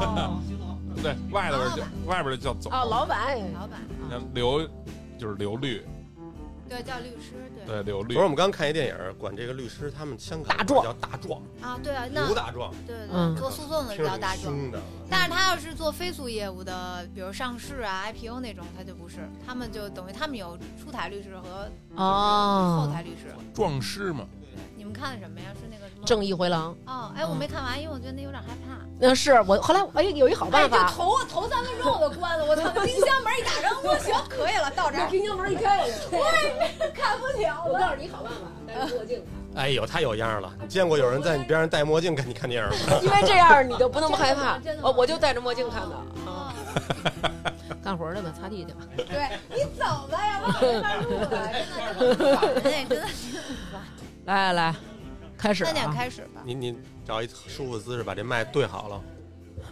哦，对，外边叫外边叫总，哦，老板，老板，像刘就是刘律，对，叫律师，对对刘律。昨儿我，们刚看一电影，管这个律师他们香港大壮。叫大壮，啊，对啊，那刘大壮，对对嗯，做诉讼的叫大壮。但是他要是做非诉业务的，比如上市啊、IPO 那种，他就不是，他们就等于他们有出台律师和哦。后哦，台律师。壮师嘛，看的什么呀？是那个什么？正义回廊。哦，哎，我没看完，因为我觉得那有点害怕。那是我后来哎有一好办法，头头三分钟我都关了，我操！冰箱门一打开，我行，可以了，到这儿冰箱门一开，我看不了我。告诉你 好办法，戴着墨镜哎呦，太有样了！你见过有人在你边上戴墨镜跟你看电影吗？因为这样你就不那么害怕真的。吗我我就戴着墨镜看的啊，哦 干活去吧，擦地去吧。对你走吧，要不然我没法录了，真的真的。来来来，开始三点啊，开始吧。你你找一舒服的姿势，把这麦对好了。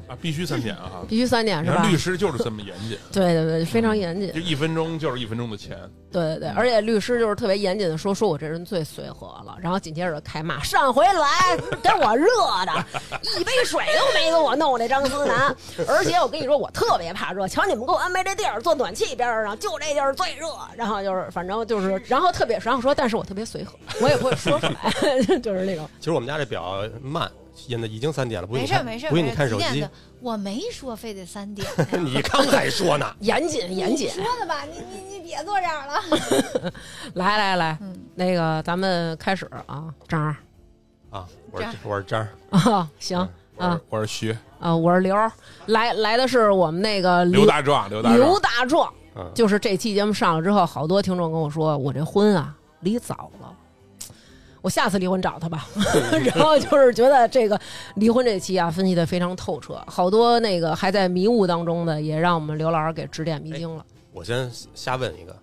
啊，必须三点啊！必须三点是吧？律师就是这么严谨，对对对，非常严谨就。一分钟就是一分钟的钱，对对对，而且律师就是特别严谨的说，说我这人最随和了，然后紧接着开骂，上回来 给我热的，一杯水都没给我弄这张思南，而且我跟你说，我特别怕热，瞧你们给我安排这地儿坐暖气边上，就这地儿最热，然后就是反正就是，然后特别，然后说，但是我特别随和，我也不会说出来，就是那种，其实我们家这表慢，印的已经三点了，不用没事没事，不用你看手机我没说非得三点呀。你刚才说呢。严谨严谨，说的吧，你你你别坐这儿了。来来来，嗯，那个咱们开始啊，张儿啊，我是我是张儿啊，行啊我是徐啊，我是刘儿，来来的是我们那个刘大壮，刘大刘，大壮。嗯，就是这期节目上了之后，好多听众跟我说，我这婚啊离早了，我下次离婚找他吧。然后就是觉得这个离婚这期啊分析的非常透彻，好多那个还在迷雾当中的，也让我们刘老师给指点迷津了。我先瞎问一个，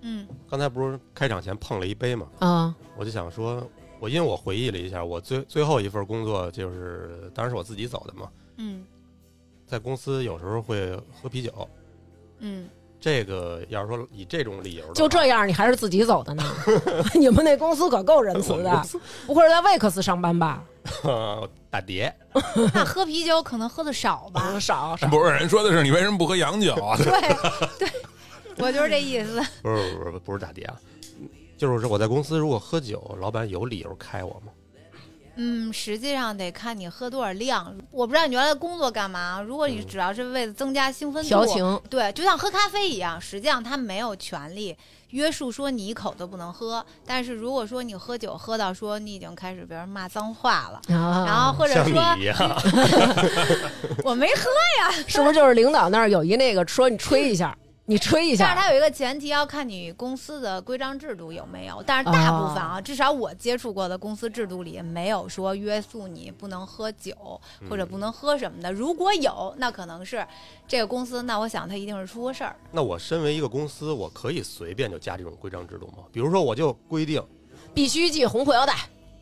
嗯。刚才不是开场前碰了一杯吗？啊。我就想说，我因为我回忆了一下，我最最后一份工作就是，当然是我自己走的嘛，嗯。在公司有时候会喝啤酒。嗯，这个要是说以这种理由，就这样，你还是自己走的呢？你们那公司可够仁慈的，不会是在魏克斯上班吧？样打碟，那喝啤酒可能喝的少吧？少。不是人说的是你为什么不喝洋酒啊？对对，我就是这意思。不是不是不是打碟啊，就是说我在公司如果喝酒，老板有理由开我吗？嗯，实际上得看你喝多少量。我不知道你原来工作干嘛。如果你嗯只要是为了增加兴奋度，调情，对，就像喝咖啡一样，实际上他没有权利约束说你一口都不能喝。但是如果说你喝酒喝到说你已经开始别人骂脏话了，然然后或者说 我没喝呀，是不是就是领导那儿有一那个说你吹一下，你吹一下，但是它有一个前提，要看你公司的规章制度有没有。但是大部分啊，至少我接触过的公司制度里没有说约束你不能喝酒或者不能喝什么的。如果有，那可能是这个公司，那我想它一定是出过事儿。那我身为一个公司，我可以随便就加这种规章制度吗？比如说，我就规定必须系红裤腰带。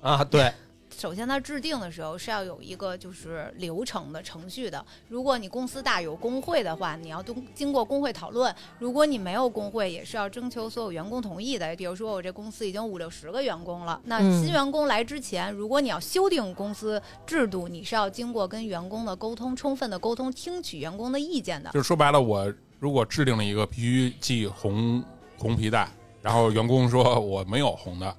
啊，对，首先，它制定的时候是要有一个就是流程的程序的。如果你公司大有工会的话，你要都经过工会讨论；如果你没有工会，也是要征求所有员工同意的。比如说，我这公司已经五六十个员工了，那嗯新员工来之前，如果你要修订公司制度，你是要经过跟员工的沟通，充分的沟通，听取员工的意见的。就是说白了，我如果制定了一个必须系红红皮带，然后员工说我没有红的，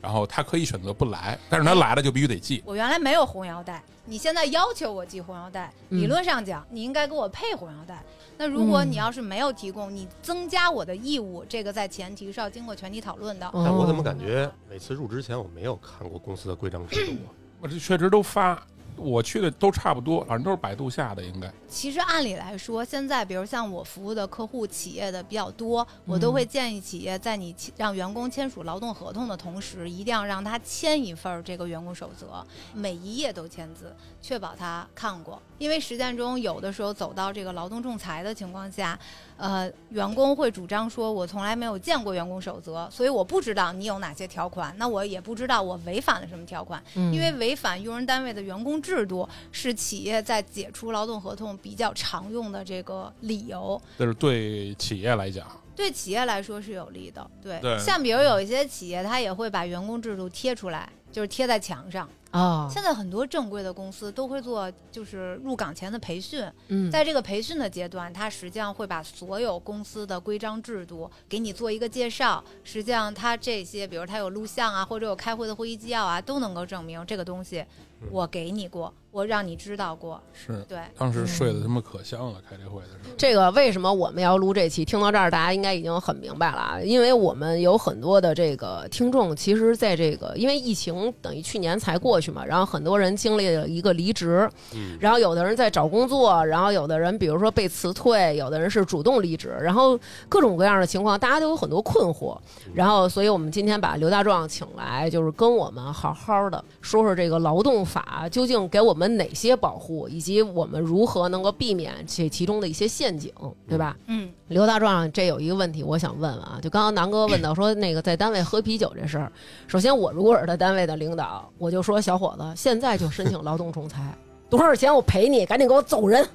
然后他可以选择不来，但是他来了就必须得系。我原来没有红腰带，你现在要求我系红腰带，嗯理论上讲，你应该给我配红腰带。那如果嗯你要是没有提供，你增加我的义务，这个在前提是要经过全体讨论的。但我怎么哦感觉每次入职前我没有看过公司的规章制度啊？我这确实都发，我去的都差不多，反正都是百度下的，应该。其实按理来说，现在比如像我服务的客户企业的比较多，我都会建议企业在你让员工签署劳动合同的同时，一定要让他签一份这个员工守则，每一页都签字，确保他看过。因为实践中有的时候走到这个劳动仲裁的情况下，呃，员工会主张说，我从来没有见过员工守则，所以我不知道你有哪些条款，那我也不知道我违反了什么条款。嗯因为违反用人单位的员工制度是企业在解除劳动合同比较常用的这个理由，这是对企业来讲，对企业来说是有利的。对，对像比如有一些企业，它也会把员工制度贴出来，就是贴在墙上，啊，现在很多正规的公司都会做，就是入岗前的培训，嗯，在这个培训的阶段，它实际上会把所有公司的规章制度给你做一个介绍。实际上，它这些，比如它有录像啊，或者有开会的会议纪要啊，都能够证明这个东西我给你过，我让你知道过。是对，当时睡得他妈可香了，开这会的时候。这个为什么我们要录这期？听到这儿，大家应该已经很明白了啊，因为我们有很多的这个听众，其实在这个因为疫情等于去年才过去嘛，然后很多人经历了一个离职，嗯，然后有的人在找工作，然后有的人比如说被辞退，有的人是主动离职，然后各种各样的情况，大家都有很多困惑。然后，所以我们今天把刘大壮请来，就是跟我们好好的说说这个劳动法究竟给我们哪些保护，以及我们如何能够避免这其中的一些陷阱，对吧？嗯，刘大壮，这有一个问题，我想问问啊，就刚刚南哥问到说那个在单位喝啤酒这事儿，首先我如果是他单位的领导，我就说小伙子，现在就申请劳动仲裁，多少钱我赔你，赶紧给我走人。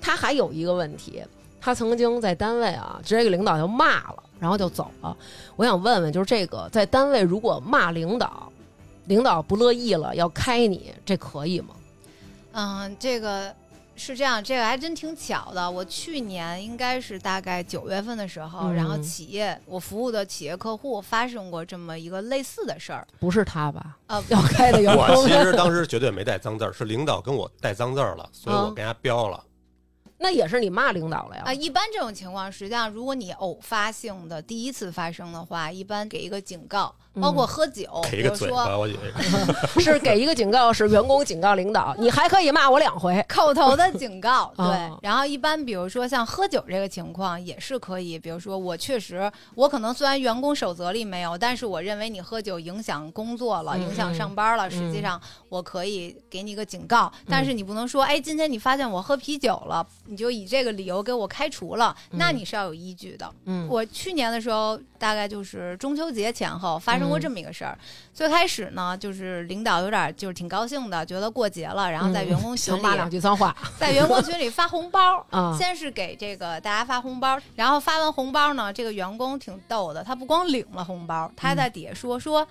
他还有一个问题，他曾经在单位啊，直接给领导就骂了，然后就走了。我想问问，就是这个在单位如果骂领导，领导不乐意了要开你，这可以吗？嗯，这个是这样，这个还真挺巧的。我去年应该是大概九月份的时候，嗯然后企业我服务的企业客户发生过这么一个类似的事儿。不是他吧？呃，要开的员我工其实 当时绝对没带脏字儿，是领导跟我带脏字儿了，所以我嗯给人家标了。那也是你骂领导了呀？啊，一般这种情况，实际上如果你偶发性的第一次发生的话，一般给一个警告，包括喝酒，给一个比如说嘴巴，我以为。是给一个警告，是员工警告领导，你还可以骂我两回。口头的警告，对。哦。然后一般比如说像喝酒这个情况也是可以，比如说我确实，我可能虽然员工守则里没有，但是我认为你喝酒影响工作了，嗯。影响上班了，实际上我可以给你一个警告，但是你不能说，哎，今天你发现我喝啤酒了，你就以这个理由给我开除了，那你是要有依据的。嗯。我去年的时候，大概就是中秋节前后发生过这么一个事儿。最开始呢，就是领导有点就是挺高兴的，觉得过节了，然后在员工群里、嗯骂两句脏话在员工群里发红包。啊，先是给这个大家发红包，然后发完红包呢，这个员工挺逗的，他不光领了红包，他还在底下说说，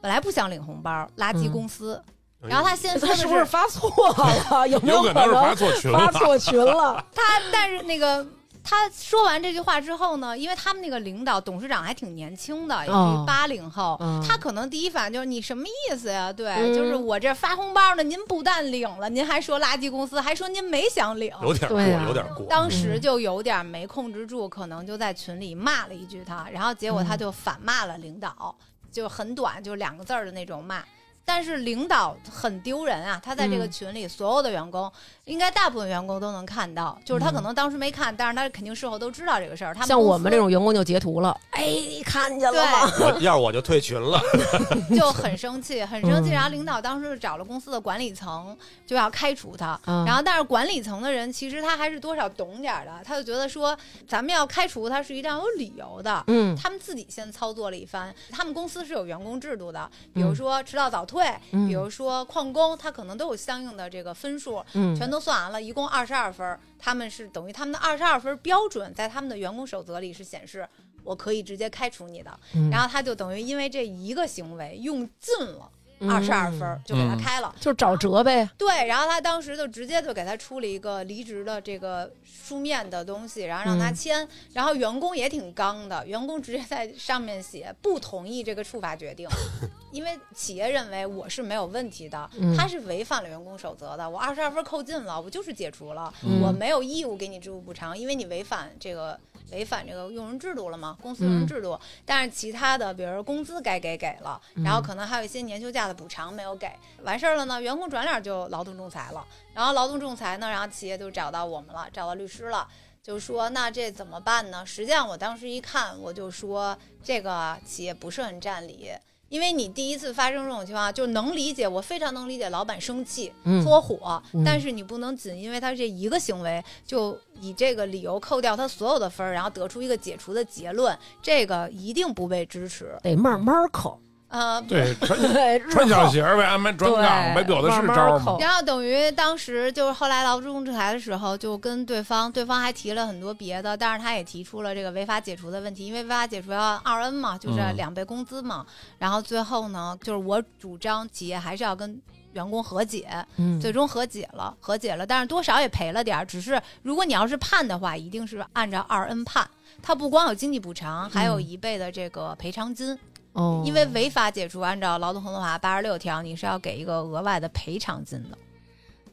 本来不想领红包，垃圾公司。然后他先说的他是不是发错了？有没有可能是发错群了。发错群了？他，但是那个他说完这句话之后呢，因为他们那个领导董事长还挺年轻的，也哦是八零后，嗯他可能第一反应就是你什么意思呀？对，嗯就是我这发红包呢，您不但领了，您还说垃圾公司，还说您没想领。有点过，有点过。当时就有点没控制住，可能就在群里骂了一句他，然后结果他就反骂了领导，就很短，就两个字儿的那种骂。但是领导很丢人啊，他在这个嗯群里，所有的员工，应该大部分员工都能看到，就是他可能当时没看，但是他肯定事后都知道这个事儿。他们像我们这种员工就截图了，哎，你看见了吗？对，我要是我就退群了。就很生气，很生气。嗯然后领导当时找了公司的管理层，就要开除他。嗯然后，但是管理层的人其实他还是多少懂点儿的，他就觉得说，咱们要开除他是一定要有理由的。嗯他们自己先操作了一番，他们公司是有员工制度的，比如说迟到早退，嗯比如说旷工，他可能都有相应的这个分数，嗯全都算完了，一共二十二分。他们是等于他们的二十二分标准，在他们的员工守则里是显示我可以直接开除你的。嗯然后他就等于因为这一个行为用尽了嗯二十二分，就给他开了。就找辙呗。对，然后他当时就直接就给他出了一个离职的这个书面的东西，然后让他嗯签。然后员工也挺刚的，员工直接在上面写不同意这个处罚决定，因为企业认为我是没有问题的，嗯他是违反了员工守则的，我二十二分扣尽了，我就是解除了，嗯我没有义务给你支付补偿，因为你违反这个。违反这个用人制度了嘛？公司用人制度，但是其他的，比如说工资该给给了，然后可能还有一些年休假的补偿没有给，完事儿了呢，员工转脸就劳动仲裁了。然后劳动仲裁呢，然后企业就找到我们了，找到律师了，就说那这怎么办呢？实际上我当时一看，我就说这个企业不是很占理。因为你第一次发生这种情况，就能理解，我非常能理解老板生气、嗯搓火，嗯但是你不能仅因为他这一个行为，就以这个理由扣掉他所有的分儿，然后得出一个解除的结论，这个一定不被支持。得慢慢扣。呃，对，穿小鞋呗，安排转岗呗，对有的是招。然后等于当时就是后来劳资仲裁的时候，就跟对方，对方还提了很多别的，但是他也提出了这个违法解除的问题，因为违法解除要二 N 嘛，就是嗯两倍工资嘛。然后最后呢，就是我主张企业还是要跟员工和解，嗯最终和解了，和解了，但是多少也赔了点儿。只是如果你要是判的话，一定是按照二 N 判，它不光有经济补偿，还有嗯一倍的这个赔偿金。哦，因为违法解除，按照劳动合同法八十六条，你是要给一个额外的赔偿金的。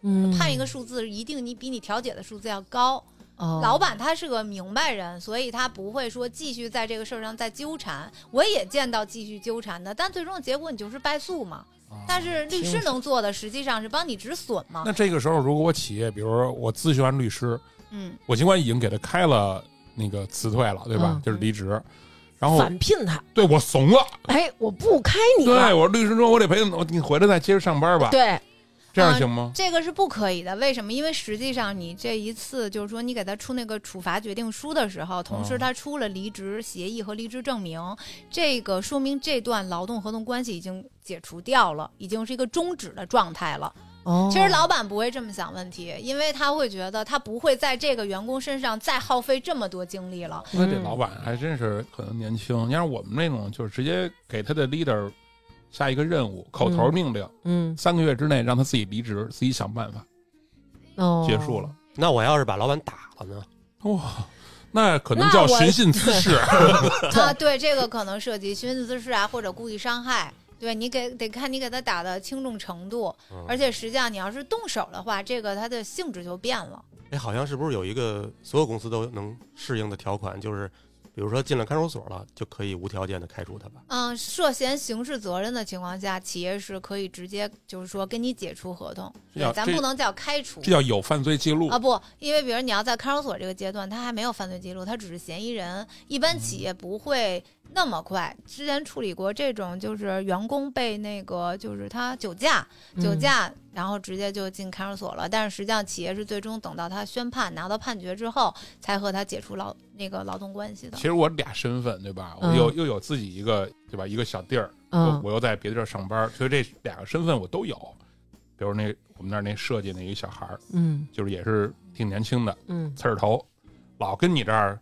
嗯判一个数字，一定你比你调解的数字要高。哦老板他是个明白人，所以他不会说继续在这个事儿上再纠缠。我也见到继续纠缠的，但最终的结果你就是败诉嘛。但是律师能做的实际上是帮你止损嘛那。这个时候，如果我企业，比如说我咨询完律师，嗯，我尽管已经给他开了那个辞退了，对吧？嗯就是离职，然后反聘他，对我怂了，哎，我不开你对，我律师说，我得陪你你回来再接着上班吧，对，这样行吗？这个是不可以的。为什么？因为实际上你这一次就是说你给他出那个处罚决定书的时候，同时哦他出了离职协议和离职证明，这个说明这段劳动合同关系已经解除掉了，已经是一个终止的状态了。哦其实老板不会这么想问题，因为他会觉得他不会在这个员工身上再耗费这么多精力了。那这嗯老板还真是可能年轻。你像我们那种，就是直接给他的 leader 下一个任务，口头命令，嗯三个月之内让他自己离职，自己想办法，哦结束了。那我要是把老板打了呢？哇，那可能叫寻衅滋事。啊，对，这个可能涉及寻衅滋事啊，或者故意伤害。对你给得看你给他打的轻重程度，嗯而且实际上你要是动手的话，这个它的性质就变了。哎，好像是不是有一个所有公司都能适应的条款，就是比如说进了看守所了，就可以无条件的开除他吧？嗯，涉嫌刑事责任的情况下，企业是可以直接就是说跟你解除合同，对，咱这不能叫开除这叫有犯罪记录啊，不，因为比如你要在看守所这个阶段，他还没有犯罪记录，他只是嫌疑人，一般企业不会那么快。之前处理过这种，就是员工被那个就是他酒驾，酒驾，然后直接就进看守所了。但是实际上企业是最终等到他宣判拿到判决之后，才和他解除劳那个劳动关系的其。实我俩身份对吧？我嗯又又有自己一个对吧？一个小地儿，我又在别的地儿上班，所以这两个身份我都有。比如那我们那儿那设计那一个小孩儿，嗯就是也是挺年轻的，嗯刺儿头，老跟你这儿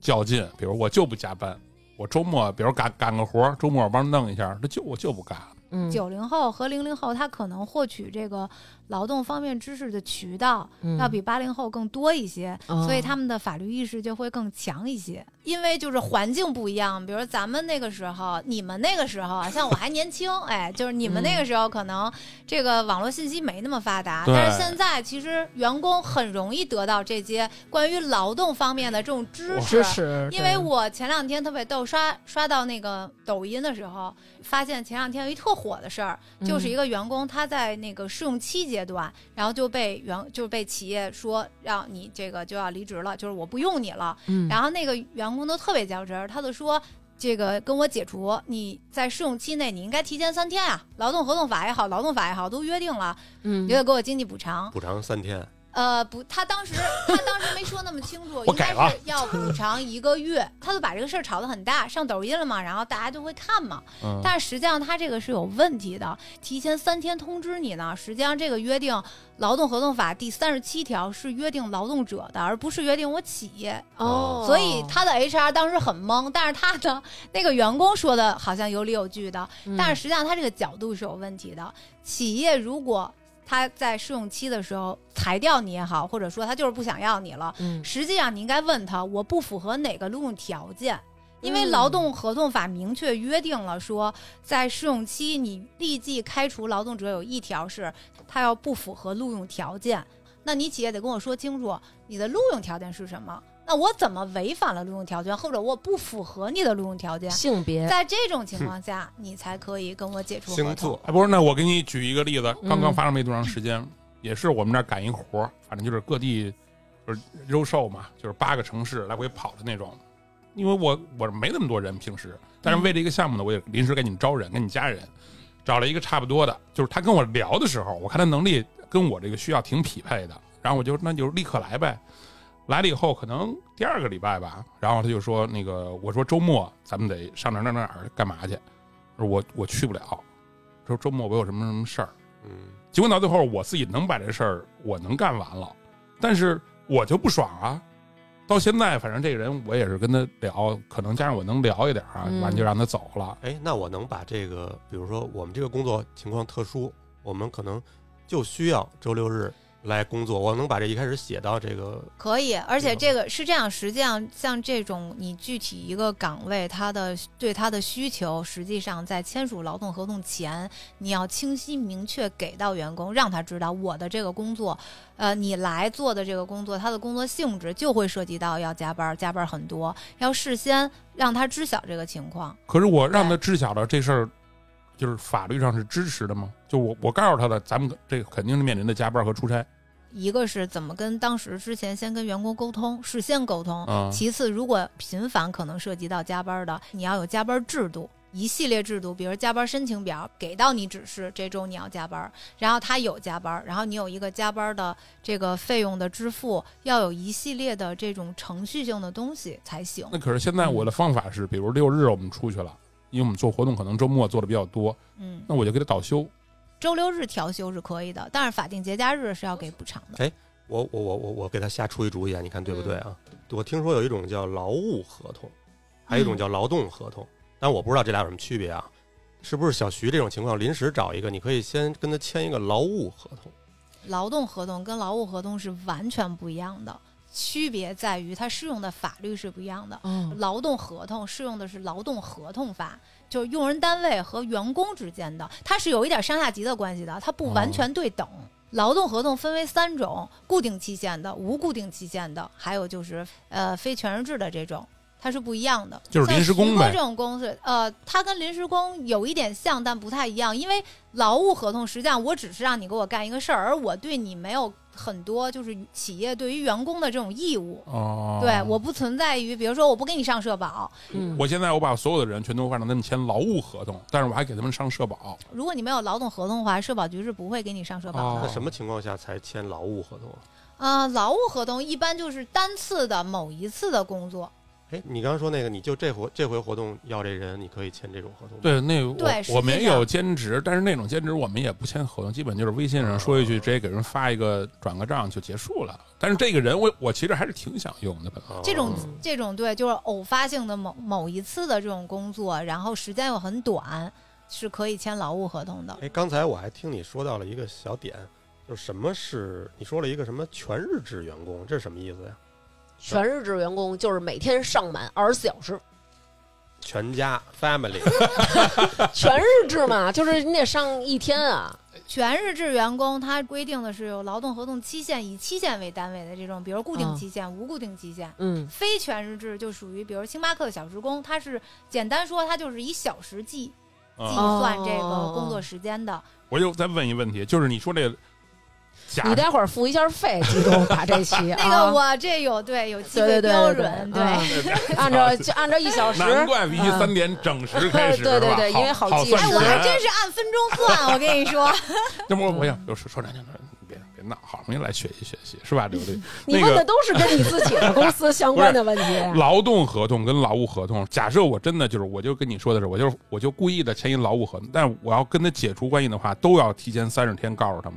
较劲。比如我就不加班，我周末比如干干个活儿，周末我帮他弄一下，他就我就不干。嗯九零后和零零后，他可能获取这个劳动方面知识的渠道要比八零后更多一些，所以他们的法律意识就会更强一些。因为就是环境不一样，比如咱们那个时候，你们那个时候啊，像我还年轻，哎，就是你们那个时候可能这个网络信息没那么发达，对。但是现在其实员工很容易得到这些关于劳动方面的这种知识因为我前两天特别逗，刷刷到那个抖音的时候，发现前两天有一特火的事儿，就是一个员工他在那个试用期阶段，然后就被员就被企业说让你这个就要离职了，就是我不用你了。嗯然后那个员工都特别较真，他就说。这个跟我解除，你在试用期内你应该提前三天啊，劳动合同法也好，劳动法也好，都约定了，嗯你得给我经济补偿。补偿三天，呃，不，他当时 他当时没说那么清楚，应该是要补偿一个月，他就把这个事儿炒得很大，上抖音了嘛，然后大家就会看嘛。嗯，但是实际上他这个是有问题的，提前三天通知你呢，实际上这个约定《劳动合同法》第三十七条是约定劳动者的，而不是约定我企业。哦，所以他的 HR 当时很懵，但是他的那个员工说的好像有理有据的，嗯但是实际上他这个角度是有问题的。企业如果他在试用期的时候裁掉你也好，或者说他就是不想要你了，嗯实际上你应该问他，我不符合哪个录用条件。因为嗯劳动合同法明确约定了说，在试用期你立即开除劳动者有一条是，他要不符合录用条件。那你企业得跟我说清楚，你的录用条件是什么？那我怎么违反了录用条件，或者我不符合你的录用条件？性别在这种情况下，你才可以跟我解除合同星座。哎，不是，那我给你举一个例子，刚刚嗯发生没多长时间，也是我们这儿赶一活儿，反正就是各地就是肉售嘛，就是八个城市来回跑的那种。因为我我没那么多人平时，但是为了一个项目呢，我也临时给你们招人，跟你加人，找了一个差不多的，就是他跟我聊的时候，我看他能力跟我这个需要挺匹配的，然后我就那就立刻来呗。来了以后，可能第二个礼拜吧，然后他就说那个，我说周末咱们得上哪儿哪哪儿干嘛去，我我去不了，说周末我有什么什么事儿。嗯，结果到最后，我自己能把这事儿我能干完了，但是我就不爽啊。到现在，反正这个人我也是跟他聊，可能加上我能聊一点啊，嗯完就让他走了。哎，那我能把这个，比如说我们这个工作情况特殊，我们可能就需要周六日来工作，我能把这一开始写到这个，可以，而且嗯这个是这样，实际上像这种你具体一个岗位，它的对它的需求，实际上在签署劳动合同前，你要清晰明确给到员工，让他知道我的这个工作，呃，你来做的这个工作，他的工作性质就会涉及到要加班，加班很多，要事先让他知晓这个情况。可是我让他知晓了这事儿，就是法律上是支持的吗？就我我告诉他的，咱们这肯定是面临的加班和出差。一个是怎么跟当时之前先跟员工沟通，事先沟通。啊其次，如果频繁可能涉及到加班的，你要有加班制度，一系列制度，比如加班申请表给到你指示，这周你要加班，然后他有加班，然后你有一个加班的这个费用的支付，要有一系列的这种程序性的东西才行。那可是现在我的方法是，比如六日我们出去了，因为我们做活动可能周末做的比较多，嗯，那我就给他倒休。周六日调休是可以的，但是法定节假日是要给补偿的。哎我我我我我给他瞎出一主意啊，你看对不对啊？我听说有一种叫劳务合同，还有一种叫劳动合同，但我不知道这俩有什么区别啊？是不是小徐这种情况临时找一个，你可以先跟他签一个劳务合同？劳动合同跟劳务合同是完全不一样的，区别在于它适用的法律是不一样的。嗯，劳动合同适用的是劳动合同法，就是用人单位和员工之间的，它是有一点上下级的关系的，它不完全对等。劳动合同分为三种：固定期限的、无固定期限的，还有就是呃非全日制的这种。它是不一样的，就是临时工呗这种公司，呃，它跟临时工有一点像，但不太一样。因为劳务合同实际上我只是让你给我干一个事儿，而我对你没有很多就是企业对于员工的这种义务。哦，对，我不存在于，比如说我不给你上社保，嗯，我现在我把所有的人全都让他们签劳务合同，但是我还给他们上社保。如果你没有劳动合同的话，社保局是不会给你上社保的。哦那什么情况下才签劳务合同啊？啊、劳务合同一般就是单次的某一次的工作，哎，你刚刚说那个，你就这回这回活动要这人，你可以签这种合同？对，那我对我们也有兼职，但是那种兼职我们也不签合同，基本就是微信上说一句，直接给人发一个转个账就结束了。但是这个人我我其实还是挺想用的，本来哦这种这种对，就是偶发性的某某一次的这种工作，然后时间又很短，是可以签劳务合同的。哎，刚才我还听你说到了一个小点，就是什么是你说了一个什么全日制员工，这是什么意思呀？全日制员工就是每天上满二十四小时，全家 family 全日制嘛，就是你得上一天啊。全日制员工，他规定的是有劳动合同期限，以期限为单位的这种，比如固定嗯期限、无固定期限。嗯非全日制就属于，比如星巴克的小时工，它是简单说，它就是以小时计计啊，算这个工作时间的。我又再问一个问题，就是你说这个假你待会儿付一下费，集中把这期 那啊个我这有对有对对对对标准，对啊按照就按照一小时，难怪必须三点整时开始，对对对因为好好计时哎，我还真是按分钟算，我跟你说。那不我想就是说两句，别别闹，好容易来学习学习，是吧？刘律，你问的都是跟你自己的公司相关的问题。劳动合同跟劳务合同，假设我真的就是，我就跟你说的是，我就我就故意的签一劳务合同，但是我要跟他解除关系的话，都要提前三十天告诉他吗？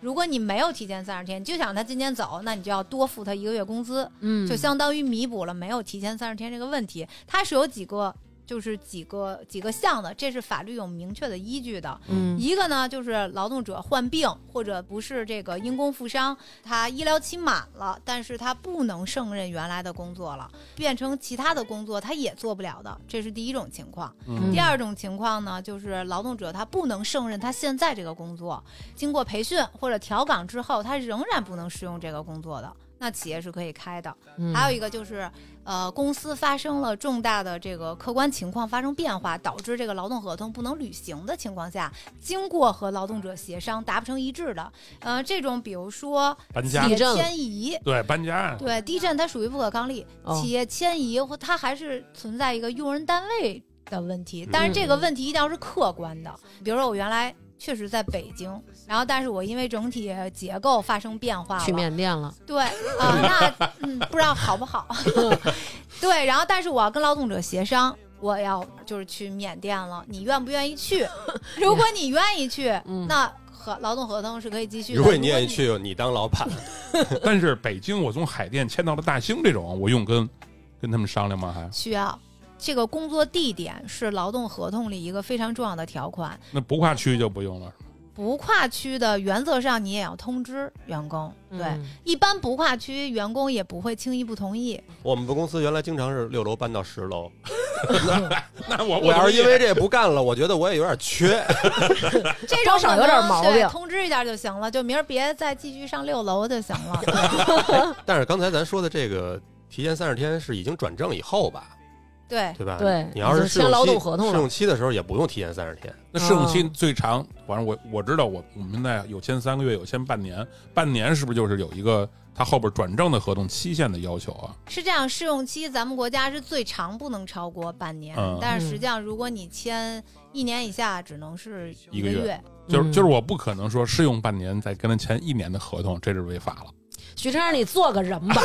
如果你没有提前三十天，你就想他今天走，那你就要多付他一个月工资，嗯就相当于弥补了没有提前三十天这个问题。它是有几个，就是几个几个项的，这是法律有明确的依据的。嗯一个呢，就是劳动者患病或者不是这个因公负伤，他医疗期满了，但是他不能胜任原来的工作了，变成其他的工作他也做不了的，这是第一种情况。嗯第二种情况呢，就是劳动者他不能胜任他现在这个工作，经过培训或者调岗之后，他仍然不能适用这个工作的，那企业是可以开的。嗯还有一个就是，呃，公司发生了重大的这个客观情况发生变化，导致这个劳动合同不能履行的情况下，经过和劳动者协商达不成一致的，呃，这种比如说搬家企业地震了迁移。对搬家，对地震，它属于不可抗力。哦企业迁移或它还是存在一个用人单位的问题，嗯但是这个问题一定要是客观的。比如说我原来确实在北京，然后但是我因为整体结构发生变化了，去缅甸了，对啊、那嗯不知道好不好。对，然后但是我要跟劳动者协商，我要就是去缅甸了，你愿不愿意去？如果你愿意去，嗯那合劳动合同是可以继续的。如果你愿意，去，你当老板，但是北京我从海淀迁到了大兴这种，我用跟跟他们商量吗？还需要。这个工作地点是劳动合同里一个非常重要的条款，那不跨区就不用了。不跨区的原则上你也要通知员工。对，嗯一般不跨区员工也不会轻易不同意。我们公司原来经常是六楼搬到十楼，那我我要是因为为这不干了，我觉得我也有点缺。这种多少有点毛病对通知一下就行了，就明儿别再继续上六楼就行了。但是刚才咱说的这个提前三十天是已经转正以后吧，对，对吧？对你要是签劳试用期动合同了试用期的时候也不用提前三十天。那试用期哦最长，反正我我知道我我们现在有签三个月，有签半年，半年是不是就是有一个他后边转正的合同期限的要求啊？是这样，试用期咱们国家是最长不能超过半年，嗯但是实际上如果你签一年以下，只能是一个月个月。嗯就是就是我不可能说试用半年再跟他签一年的合同，这是违法了。许晨，你做个人吧，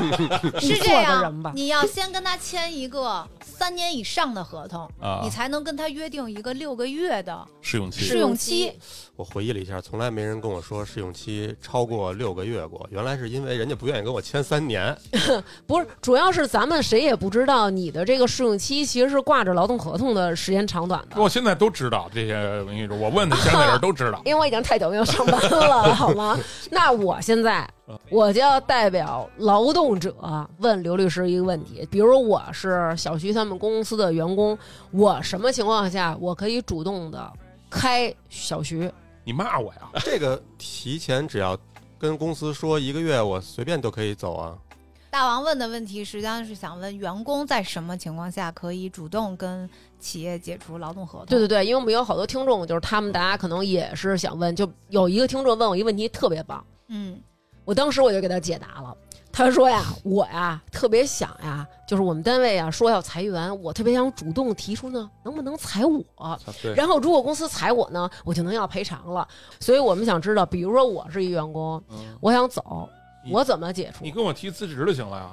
是这样，。你要先跟他签一个三年以上的合同，啊你才能跟他约定一个六个月的试用期试用期。我回忆了一下，从来没人跟我说试用期超过六个月过。原来是因为人家不愿意跟我签三年。不是，主要是咱们谁也不知道你的这个试用期其实是挂着劳动合同的时间长短的。我现在都知道这些，我跟你说，我问的现在人都知道。因为我已经太久没有上班了，好吗？那我现在我就要代表劳动者问刘律师一个问题，比如我是小徐他们公司的员工，我什么情况下我可以主动的开小徐？你骂我呀？这个提前只要跟公司说一个月，我随便都可以走啊。大王问的问题实际上是想问员工在什么情况下可以主动跟企业解除劳动合同？对对对，因为我们有好多听众，就是他们大家可能也是想问，就有一个听众问我一个问题特别棒，嗯，我当时我就给他解答了。他说呀，我呀特别想呀，就是我们单位啊说要裁员，我特别想主动提出呢，能不能裁我？对，然后如果公司裁我呢，我就能要赔偿了。所以我们想知道，比如说我是一员工，嗯我想走，我怎么解除你？跟我提辞职就行了呀。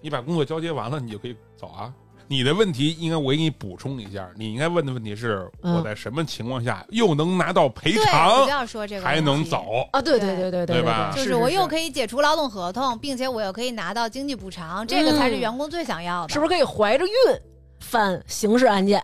你把工作交接完了，你就可以走啊。你的问题应该我给你补充一下，你应该问的问题是嗯我在什么情况下又能拿到赔偿，要说这个还。能走？啊，对对对对对对吧就是是我又可以解除劳动合同，并且我又可以拿到经济补偿，这个才是员工最想要的。是不是可以怀着孕犯刑事案件？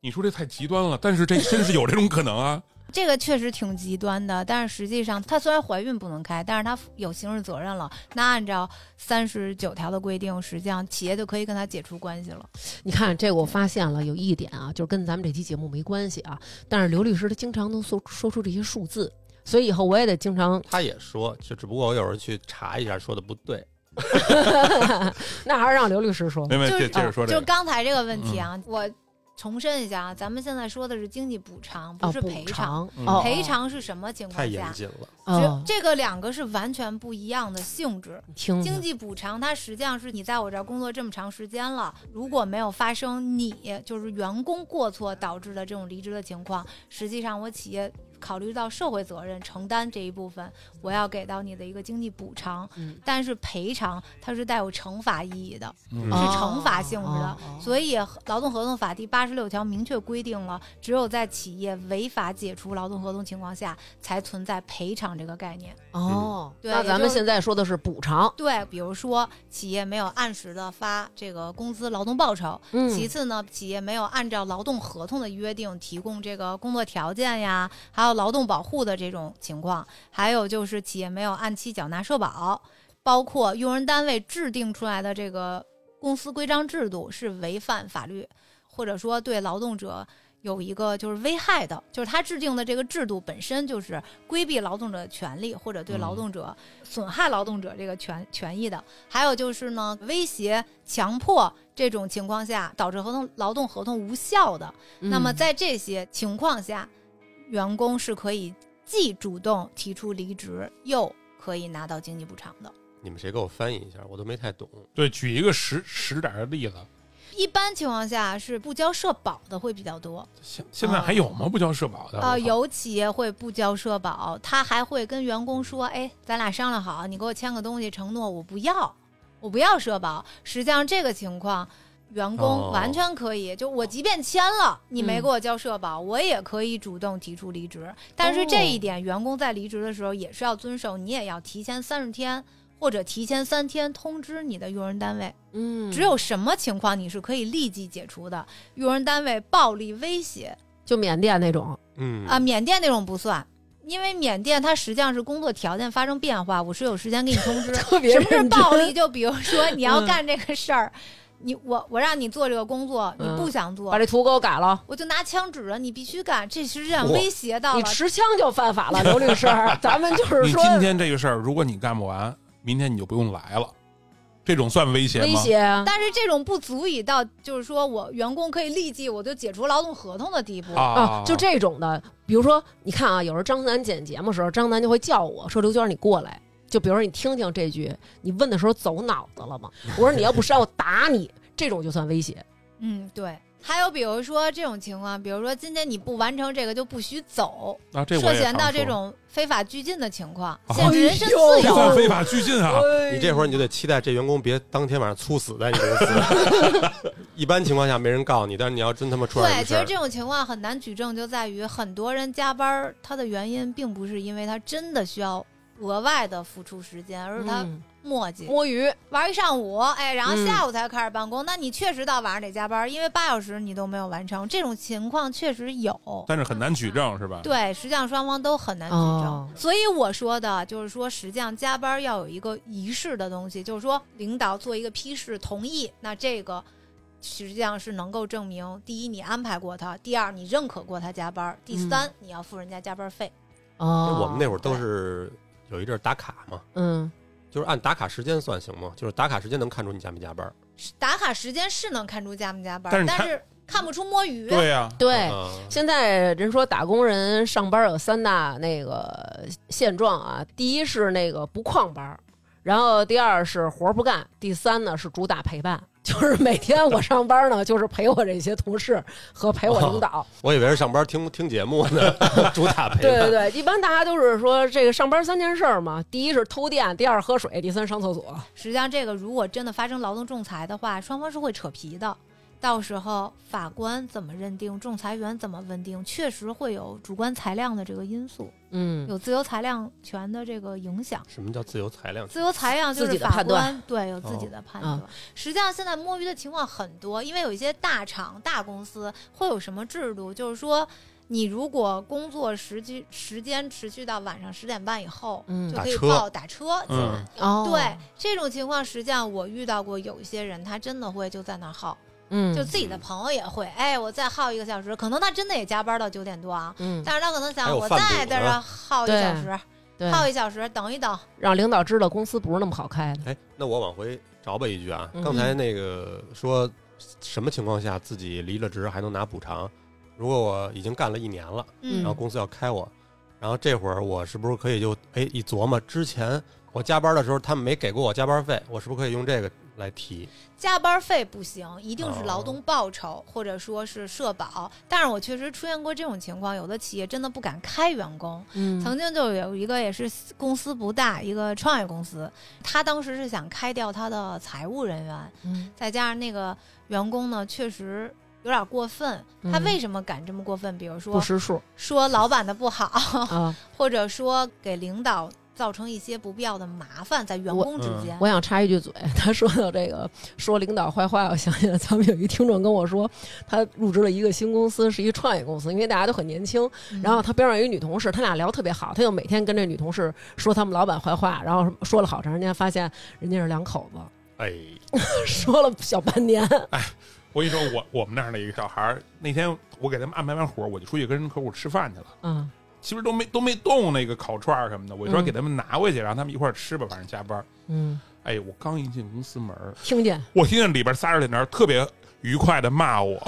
你说这太极端了，但是这真是有这种可能啊。这个确实挺极端的，但是实际上，她虽然怀孕不能开，但是她有刑事责任了。那按照三十九条的规定，实际上企业就可以跟她解除关系了。你看这个，我发现了有一点啊，就是跟咱们这期节目没关系啊，但是刘律师他经常能说说出这些数字，所以以后我也得经常，他也说，就只不过我有时候去查一下，说的不对。那还是让刘律师说。没没，就是接接着说这就。刚才这个问题啊，我重申一下啊，咱们现在说的是经济补偿，不是赔偿。偿，嗯哦，赔偿是什么情况下？严谨了。哦，这这个两个是完全不一样的性质。听经济补偿它实际上是你在我这儿工作这么长时间了，如果没有发生你就是员工过错导致的这种离职的情况，实际上我企业考虑到社会责任承担这一部分，我要给到你的一个经济补偿。嗯。但是赔偿它是带有惩罚意义的，嗯。是惩罚性质的。所以《劳动合同法》第八十六条明确规定了，只有在企业违法解除劳动合同情况下，才存在赔偿这个概念。哦，对那咱们现在说的是补偿，对，比如说企业没有按时的发这个工资、劳动报酬；嗯，其次呢，企业没有按照劳动合同的约定提供这个工作条件呀，还有劳动保护的这种情况；还有就是企业没有按期缴纳社保，包括用人单位制定出来的这个公司规章制度是违反法律，或者说对劳动者。有一个就是危害的，就是他制定的这个制度本身就是规避劳动者权利，或者对劳动者损害劳动者这个权权益的。还有就是呢，威胁、强迫这种情况下导致合同劳动合同无效的，嗯那么在这些情况下，员工是可以既主动提出离职，又可以拿到经济补偿的。你们谁给我翻译一下？我都没太懂。对，举一个实实点儿的例子，一般情况下是不交社保的会比较多，现现在还有吗？不交社保的？呃，有企业会不交社保，他还会跟员工说：“哎，咱俩商量好，你给我签个东西，承诺我不要，我不要社保。”实际上这个情况，员工哦完全可以，就我即便签了，你没嗯给我交社保，我也可以主动提出离职。但是这一点，员工在离职的时候也是要遵守，你也要提前三十天或者提前三天通知你的用人单位。嗯，只有什么情况你是可以立即解除的？用人单位暴力威胁就缅甸那种，嗯啊，缅甸那种不算。因为缅甸它实际上是工作条件发生变化，我是有时间给你通知。特别什么是暴力？就比如说你要嗯干这个事儿，你我我让你做这个工作，你嗯不想做把，这图给我改了。我就拿枪指着你必须干，这实际上威胁到了。你持枪就犯法了，刘律师。咱们就是说你今天这个事儿，如果你干不完，明天你就不用来了，这种算威胁吗？威胁啊，但是这种不足以到就是说我员工可以立即我就解除劳动合同的地步。啊啊，就这种的，比如说，你看啊，有时候张楠剪节目的时候，张楠就会叫我说：“刘娟，你过来。”就比如说你听听这句，你问的时候走脑子了吗？我说你要不删我打你，这种就算威胁。嗯，对。还有比如说这种情况，比如说今天你不完成这个就不许走，啊，这涉嫌到这种非法拘禁的情况，啊限制人身自由。这算非法拘禁啊！你这会儿你就得期待这员工别当天晚上猝死在你公司。一般情况下没人告你，但是你要真他妈出点什对，其实这种情况很难举证，就在于很多人加班儿，他的原因并不是因为他真的需要额外的付出时间，而是他嗯磨叽、摸鱼，玩一上午，哎，然后嗯下午才开始办公。那你确实到晚上得加班，因为八小时你都没有完成，这种情况确实有。但是很难举证，是吧？对，实际上双方都很难举证，哦所以我说的就是说，实际上加班要有一个仪式的东西，就是说领导做一个批示同意，那这个实际上是能够证明：第一，你安排过他；第二，你认可过他加班；第三，你要付人家加班费。哦，我们那会儿都是有一阵儿打卡嘛，嗯就是按打卡时间算行吗？就是打卡时间能看出你加没加班。打卡时间是能看出加没加班，但是看但是看不出摸鱼。对呀，对。啊现在人说打工人上班有三大那个现状啊，第一是那个不旷班，然后第二是活儿不干，第三呢是主打陪伴，就是每天我上班呢，就是陪我这些同事和陪我领导。我以为是上班听听节目呢，主打陪。对对对，一般大家都是说这个上班三件事儿嘛，第一是偷电，第二喝水，第三上厕所。实际上，这个如果真的发生劳动仲裁的话，双方是会扯皮的。到时候法官怎么认定，仲裁员怎么认定，确实会有主观裁量的这个因素，嗯，有自由裁量权的这个影响。什么叫自由裁量？自由裁量就自己是法的判断官对有自己的判断。嗯实际上，现在摸鱼的情况很多，因为有一些大厂、大公司会有什么制度，就是说。你如果工作时间时间持续到晚上十点半以后，嗯就可以打车报打车进来。嗯哦，对这种情况，实际上我遇到过有一些人，他真的会就在那耗，嗯，就自己的朋友也会，哎，我再耗一个小时，可能他真的也加班到九点多啊，嗯，但是他可能想，我再在这耗一个小时，对，耗一小时，等一等，让领导知道公司不是那么好开的。哎，那我往回找吧一句啊，嗯。刚才那个说什么情况下自己离了职还能拿补偿？如果我已经干了一年了，嗯。然后公司要开我，然后这会儿我是不是可以就哎一琢磨，之前我加班的时候他们没给过我加班费，我是不是可以用这个来提？加班费不行，一定是哦劳动报酬、或者说是社保。但是我确实出现过这种情况，有的企业真的不敢开员工。嗯曾经就有一个也是公司不大，一个创业公司，他当时是想开掉他的财务人员，嗯再加上那个员工呢，确实有点过分。他嗯为什么敢这么过分？比如说不说识数说老板的不好，啊！或者说给领导造成一些不必要的麻烦，在员工之间。我想插一句嘴，他说到这个说领导坏话，我想起来咱们有一听众跟我说，他入职了一个新公司，是一创业公司，因为大家都很年轻。嗯然后他边上有一女同事，他俩聊特别好，他就每天跟这女同事说他们老板坏话，然后说了好长时间，发现人家是两口子，哎，说了小半年。哎我跟你说，我我们那儿的一个小孩儿，那天我给他们安排完活儿，我就出去跟人客户吃饭去了。嗯其实都没都没动那个烤串儿什么的，我就说嗯。给他们拿回去，让他们一块儿吃吧，反正加班。嗯，哎，我刚一进公司门，听见。我听见里边仨人在那儿特别愉快的骂我，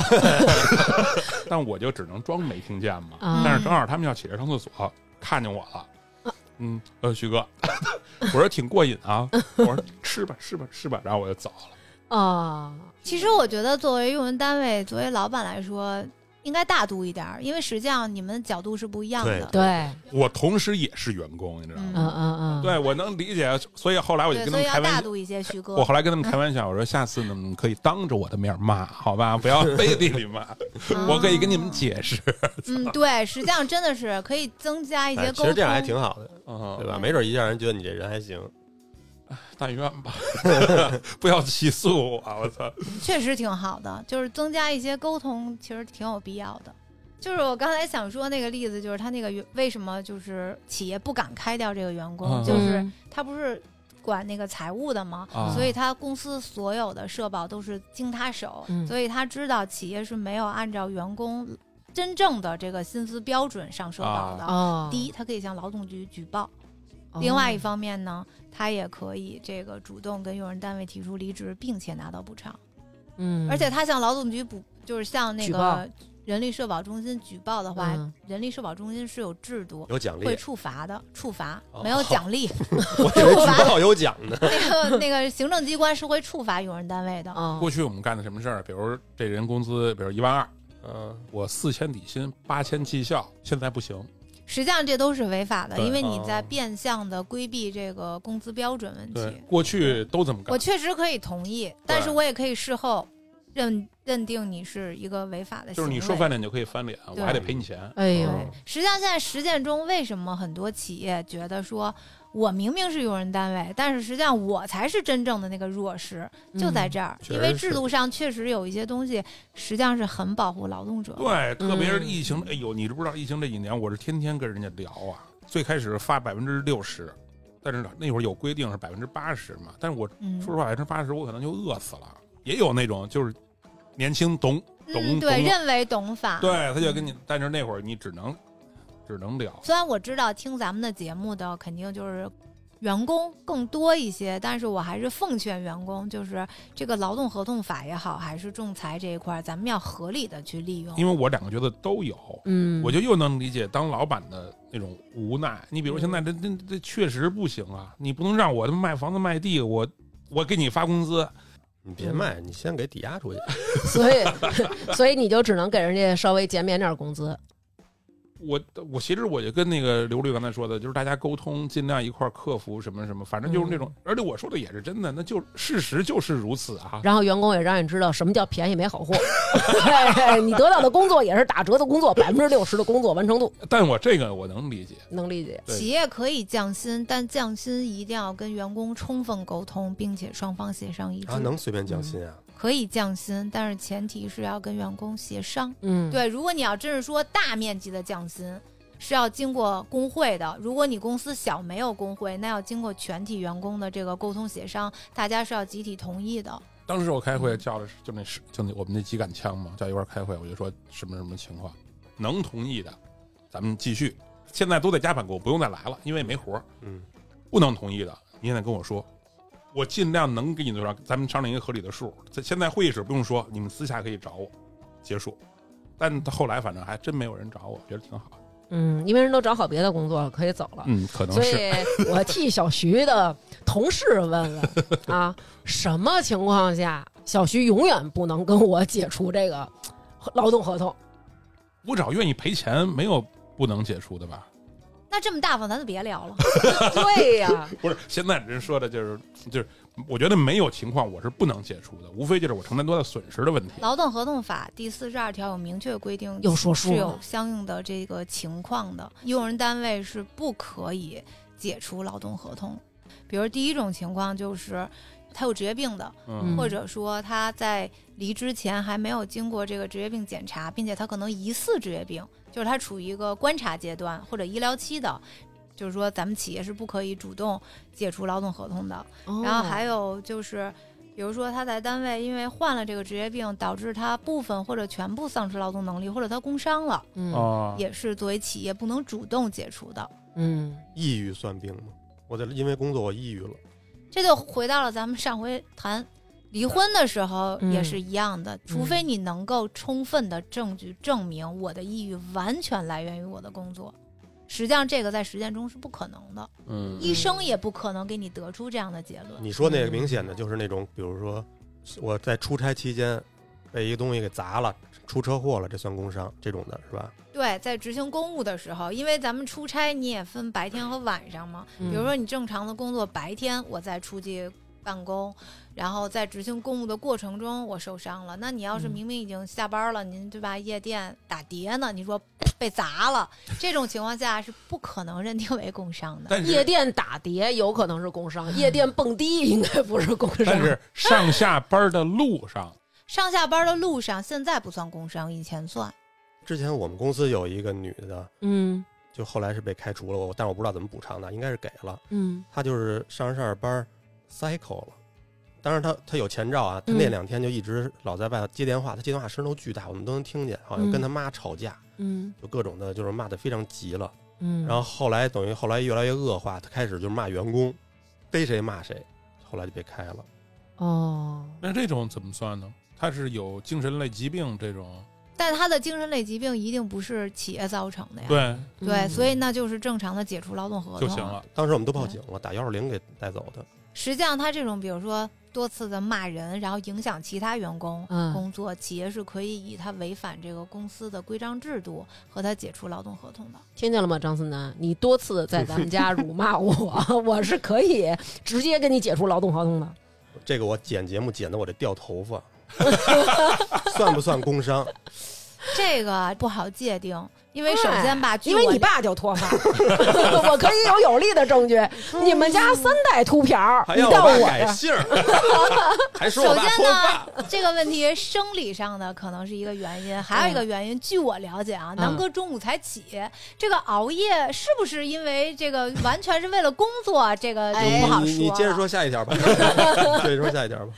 但我就只能装没听见嘛。啊。但是正好他们要起来上厕所，看见我了。嗯，呃，徐哥，我说挺过瘾啊，我说吃吧，吃吧，吃吧，然后我就走了。啊，其实我觉得，作为用人单位，作为老板来说，应该大度一点儿，因为实际上你们角度是不一样的。对，我同时也是员工，你知道吗？嗯嗯嗯，对，我能理解，所以后来我就，跟他们开玩笑。大度一些，徐哥。我后来跟他们开玩笑，我说下次呢可以当着我的面骂，好吧，不要 背地里骂，我可以跟你们解释。嗯，对，实际上真的是可以增加一些哎沟通。其实这样还挺好的，嗯，对吧？没准一下人觉得你这人还行。但愿吧，不要起诉我，我操！确实挺好的，就是增加一些沟通，其实挺有必要的。就是我刚才想说那个例子，就是他那个为什么就是企业不敢开掉这个员工，嗯就是嗯他不是管那个财务的嘛？啊所以他公司所有的社保都是经他手，嗯所以他知道企业是没有按照员工真正的这个薪资标准上社保的。哦，第一，他可以向劳动局举报；哦另外一方面呢，他也可以这个主动跟用人单位提出离职，并且拿到补偿。嗯，而且他向劳动局补，就是向那个人力社保中心举报的话，嗯人力社保中心是有制度有奖励会，处罚的，处罚哦没有奖励，我以为举报有奖呢。那个那个行政机关是会处罚用人单位的。哦过去我们干的什么事儿？比如这人工资，比如一万二，嗯，我四千底薪，八千绩效，现在不行。实际上这都是违法的，因为你在哦变相的规避这个工资标准问对题。，过去都这么干我。确实可以同意，但是我也可以事后认认定你是一个违法的行为。就是你说翻脸就可以翻脸，我还得赔你钱。哎呦，嗯实际上，现在实践中，为什么很多企业觉得说，我明明是用人单位，但是实际上我才是真正的那个弱势，就在这儿，因为制度上确实有一些东西，实际上是很保护劳动者。对，特别是嗯疫情，哎呦，你知不知道疫情这几年，我是天天跟人家聊啊。最开始发百分之六十，但是那会儿有规定是百分之八十嘛，但是我嗯，说实话，百分之八十我可能就饿死了。也有那种就是年轻懂懂嗯，对，懂认为懂法。对，他就跟你，但是那会儿你只能只能聊。虽然我知道听咱们的节目的肯定就是员工更多一些，但是我还是奉劝员工，就是这个劳动合同法也好，还是仲裁这一块，咱们要合理的去利用。因为我两个觉得都有，嗯，我就又能理解当老板的那种无奈。你比如现在嗯这这这确实不行啊，你不能让我他妈卖房子卖地，我我给你发工资，你别卖，你先给抵押出去。所以 所以你就只能给人家稍微减免点工资。我我其实我就跟那个刘律刚才说的，就是大家沟通，尽量一块儿克服什么什么，反正就是那种，而且我说的也是真的，那就事实就是如此啊。然后员工也让你知道什么叫便宜没好货，嘿 你得到的工作也是打折的工作，百分之六十的工作完成度，但我这个我能理解，能理解。企业可以降薪，但降薪一定要跟员工充分沟通，并且双方协商一致。啊，能随便降薪啊？可以降薪，但是前提是要跟员工协商。嗯，对，如果你要真是说大面积的降薪，是要经过工会的。如果你公司小没有工会，那要经过全体员工的这个沟通协商，大家是要集体同意的。当时我开会叫的是就那是就那我们那几杆枪嘛，叫一块儿开会，我就说什么什么情况，能同意的，咱们继续。现在都在加班工，不用再来了，因为没活儿。嗯，不能同意的，你现在跟我说，我尽量能给你多少，咱们商量一个合理的数。在现在会议室不用说，你们私下可以找我，结束。但后来反正还真没有人找我，觉得挺好。嗯，因为人都找好别的工作了，可以走了。嗯，可能所是。以我替小徐的同事问问 啊，什么情况下小徐永远不能跟我解除这个劳动合同？我只要愿意赔钱，没有不能解除的吧？那这么大方，咱就别聊了。对呀，不是，现在人说的就是就是，我觉得没有情况我是不能解除的，无非就是我承担多大损失的问题。劳动合同法第四十二条有明确规定，有说书是有相应的这个情况的，用人单位是不可以解除劳动合同。比如第一种情况就是他有职业病的，嗯或者说他在离职前还没有经过这个职业病检查，并且他可能疑似职业病，就是他处于一个观察阶段或者医疗期的。就是说，咱们企业是不可以主动解除劳动合同的。然后还有就是，比如说他在单位因为患了这个职业病，导致他部分或者全部丧失劳动能力，或者他工伤了，嗯啊，也是作为企业不能主动解除的。嗯抑郁算病吗？我在因为工作我抑郁了，这就回到了咱们上回谈离婚的时候嗯也是一样的，除非你能够充分的证据证明我的抑郁完全来源于我的工作。实际上，这个在实践中是不可能的，嗯医生也不可能给你得出这样的结论。你说那个明显的就是那种，比如说我在出差期间，被一个东西给砸了，出车祸了，这算工伤这种的是吧？对，在执行公务的时候，因为咱们出差你也分白天和晚上嘛。嗯比如说你正常的工作白天我在出去办公，然后在执行公务的过程中我受伤了，那你要是嗯明明已经下班了，您对吧？夜店打碟呢，你说被砸了，这种情况下是不可能认定为工伤的。夜店打碟有可能是工伤，夜店蹦迪应该不是工伤。但是 上下班的路上，上下班的路上现在不算工伤，以前算。之前我们公司有一个女的，嗯就后来是被开除了，我但我不知道怎么补偿的，应该是给了。嗯她就是上着上着班儿 cycle 了，当然他他有前兆啊，她嗯那两天就一直老在外头接电话，他接电话声都巨大，我们都能听见，好像嗯跟他妈吵架，嗯就各种的，就是骂得非常急了。嗯，然后后来等于后来越来越恶化，他开始就是骂员工，逮谁骂谁，后来就被开了。哦，那这种怎么算呢？他是有精神类疾病这种，但他的精神类疾病一定不是企业造成的呀。对对，嗯所以那就是正常的解除劳动合同就行了。当时我们都报警了，打幺二零给带走的。实际上，他这种比如说多次的骂人，然后影响其他员工嗯工作，企业是可以以他违反这个公司的规章制度和他解除劳动合同的。听见了吗，张思南？你多次在咱们家辱骂我，我是可以直接跟你解除劳动合同的。这个我剪节目剪的我这掉头发，算不算工伤？这个不好界定，因为首先吧，因为你爸就脱发，我可以有有力的证据。你们家三代秃瓢儿，你还要我爸到我，改姓儿，还说我爸首先脱发。呢，这个问题生理上的可能是一个原因，还有一个原因，据我了解啊，嗯南哥中午才起，这个熬夜是不是因为这个完全是为了工作？这个就哎不好说接着说下一条吧，接着说下一条吧。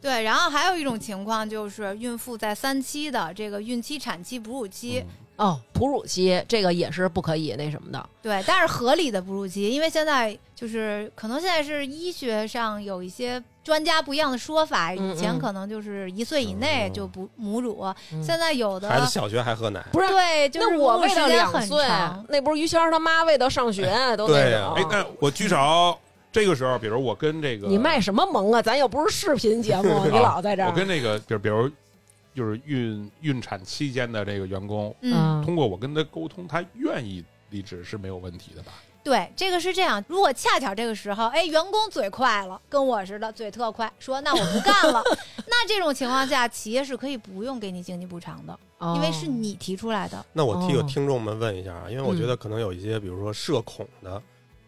对，然后还有一种情况就是孕妇在三期的这个孕期、产期、哺乳期，哦，哺乳期这个也是不可以那什么的。对，但是合理的哺乳期，因为现在就是可能现在是医学上有一些专家不一样的说法，嗯以前嗯可能就是一岁以内嗯就不母乳，嗯现在有的孩子小学还喝奶，不是对，就是那我喂到时间很两岁，那不是于谦儿他妈喂到上学 都那对呀种。哎，那我举手。这个时候，比如我跟这个你卖什么萌啊？咱又不是视频节目，你老在这儿。我跟那个，比如比如就是孕孕产期间的这个员工，嗯，通过我跟他沟通，他愿意离职是没有问题的吧？对，这个是这样。如果恰巧这个时候，哎，员工嘴快了，跟我似的，嘴特快，说那我不干了，那这种情况下，企业是可以不用给你经济补偿的，哦。因为是你提出来的。那我替有哦听众们问一下啊，因为我觉嗯。得可能有一些，比如说社恐的，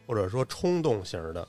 或者说冲动型的，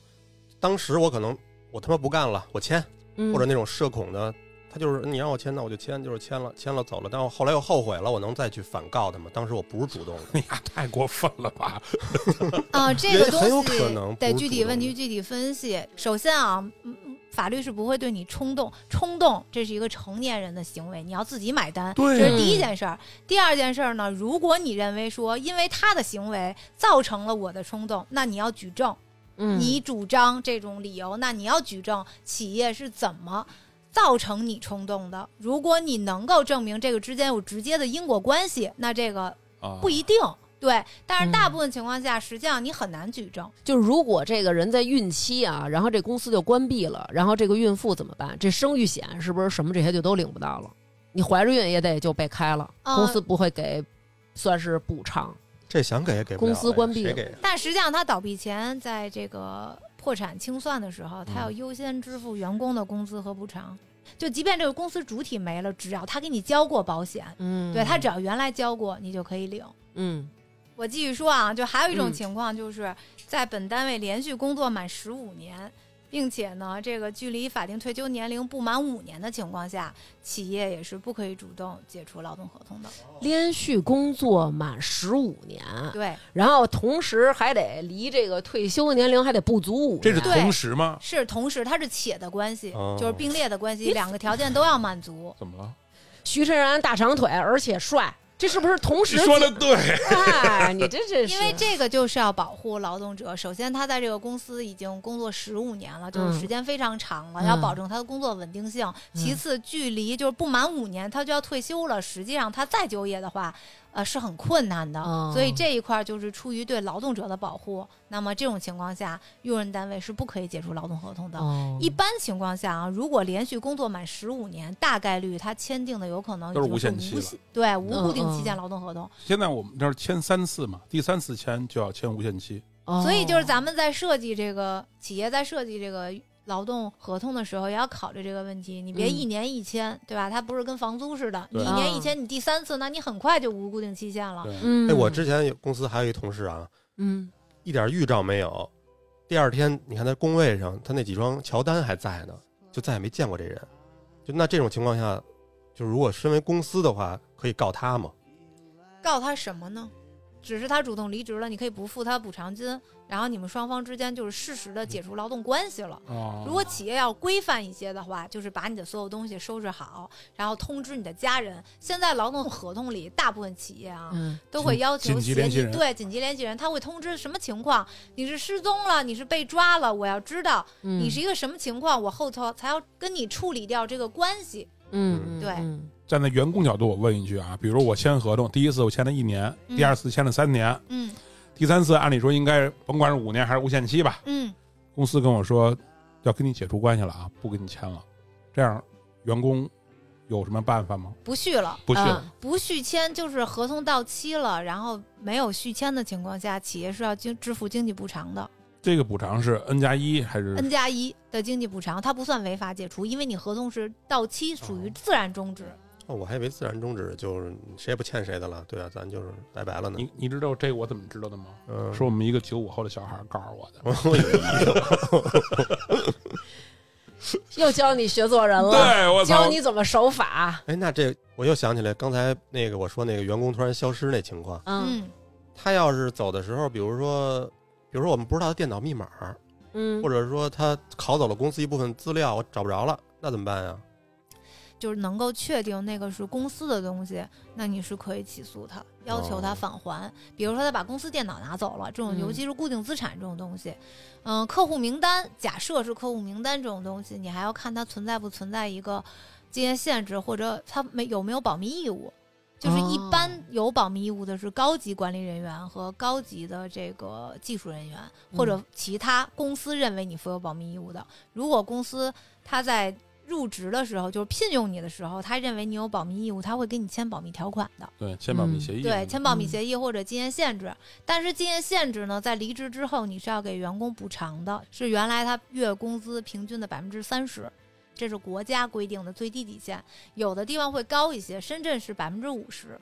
当时我可能我他妈不干了，我签，嗯。或者那种社恐的，他就是你让我签，那我就签，就是签了，签了走了，但我后来又后悔了，我能再去反告他吗？当时我不是主动的，你 呀，太过分了吧！啊、这个东很有西可能得具体问题具体分析。首先啊，嗯嗯法律是不会对你冲动，冲动这是一个成年人的行为，你要自己买单，对这是第一件事儿。第二件事儿呢，如果你认为说因为他的行为造成了我的冲动，那你要举证，嗯你主张这种理由，那你要举证企业是怎么。造成你冲动的，如果你能够证明这个之间有直接的因果关系，那这个啊，不一定对。但是大嗯部分情况下，实际上你很难举证。就如果这个人在孕期啊，然后这公司就关闭了，然后这个孕妇怎么办？这生育险是不是什么这些就都领不到了？你怀着孕也得就被开了，呃公司不会给，算是补偿。这想给也给不了公司关闭？但实际上，他倒闭前在这个破产清算的时候，他嗯要优先支付员工的工资和补偿。就即便这个公司主体没了，只要他给你交过保险，嗯对他只要原来交过，你就可以领。嗯我继续说啊，就还有一种嗯情况，就是在本单位连续工作满十五年，并且呢，这个距离法定退休年龄不满五年的情况下，企业也是不可以主动解除劳动合同的。连续工作满十五年，对，然后同时还得离这个退休年龄还得不足五年，这是同时吗？是同时它是且的关系，哦就是并列的关系，两个条件都要满足。怎么了？徐晨然大长腿，而且帅，这是不是同时？说的对，哎，你这这是因为这个就是要保护劳动者。首先，他在这个公司已经工作十五年了，就是时间非常长了，嗯要保证他的工作稳定性。其次，距离就是不满五年他就要退休了，实际上他再就业的话，呃是很困难的。哦所以这一块儿就是出于对劳动者的保护，那么这种情况下，用人单位是不可以解除劳动合同的。哦一般情况下啊，如果连续工作满十五年，大概率他签订的有可能已都是无限期对无固定期限劳动合同。现在我们这儿签三次嘛，第三次签就要签无限期。哦所以就是咱们在设计这个企业在设计这个劳动合同的时候，也要考虑这个问题。你别嗯一年一签，对吧？它不是跟房租似的，你一年一签，你第三次，那你很快就无固定期限了。嗯，哎，我之前有公司还有一同事啊，嗯一点预兆没有，第二天你看他工位上，他那几双乔丹还在呢，就再也没见过这人。就那这种情况下，就如果身为公司的话，可以告他吗？告他什么呢？只是他主动离职了，你可以不付他补偿金，然后你们双方之间就是适时的解除劳动关系了。哦，如果企业要规范一些的话，就是把你的所有东西收拾好，然后通知你的家人。现在劳动合同里，大部分企业啊，嗯都会要求写你对紧急联系人，他会通知什么情况，你是失踪了，你是被抓了，我要知道嗯，你是一个什么情况，我后头才要跟你处理掉这个关系。嗯嗯对嗯站在员工角度，我问一句啊，比如我签合同，第一次我签了一年，嗯第二次签了三年，嗯第三次按理说应该甭管是五年还是无限期吧，嗯，公司跟我说要跟你解除关系了啊，不跟你签了，这样员工有什么办法吗？不续了。不续，嗯不续签就是合同到期了，然后没有续签的情况下，企业是要经支付经济补偿的这个补偿是 N 加一还是？，N 加一的经济补偿，它不算违法解除，因为你合同是到期，属于自然终止。哦，我还以为自然终止就是谁也不欠谁的了，对啊，咱就是拜拜了呢。你你知道这个我怎么知道的吗？嗯，是我们一个九五后的小孩告诉我的。我以为又教你学做人了，对，我操教！你怎么守法。哎，那这我又想起来刚才那个我说那个员工突然消失那情况，嗯嗯，他要是走的时候，比如说，比如说我们不知道他电脑密码，嗯或者说他拷走了公司一部分资料，我找不着了，那怎么办呀？就是能够确定那个是公司的东西，那你是可以起诉他，要求他返还。比如说他把公司电脑拿走了，这种嗯尤其是固定资产这种东西，嗯、客户名单，假设是客户名单这种东西，你还要看它存在不存在一个经验限制，或者它没有没有保密义务。就是一般有保密义务的是高级管理人员和高级的这个技术人员，或者其他公司认为你负有保密义务的。如果公司他在入职的时候，就是聘用你的时候，他认为你有保密义务，他会给你签保密条款的。对，签保密协议。对，签保密嗯协议或者经验限制。但是经验限制呢，在离职之后你是要给员工补偿的，是原来他月工资平均的百分之三十，这是国家规定的最低底线。有的地方会高一些，深圳是百分之五十。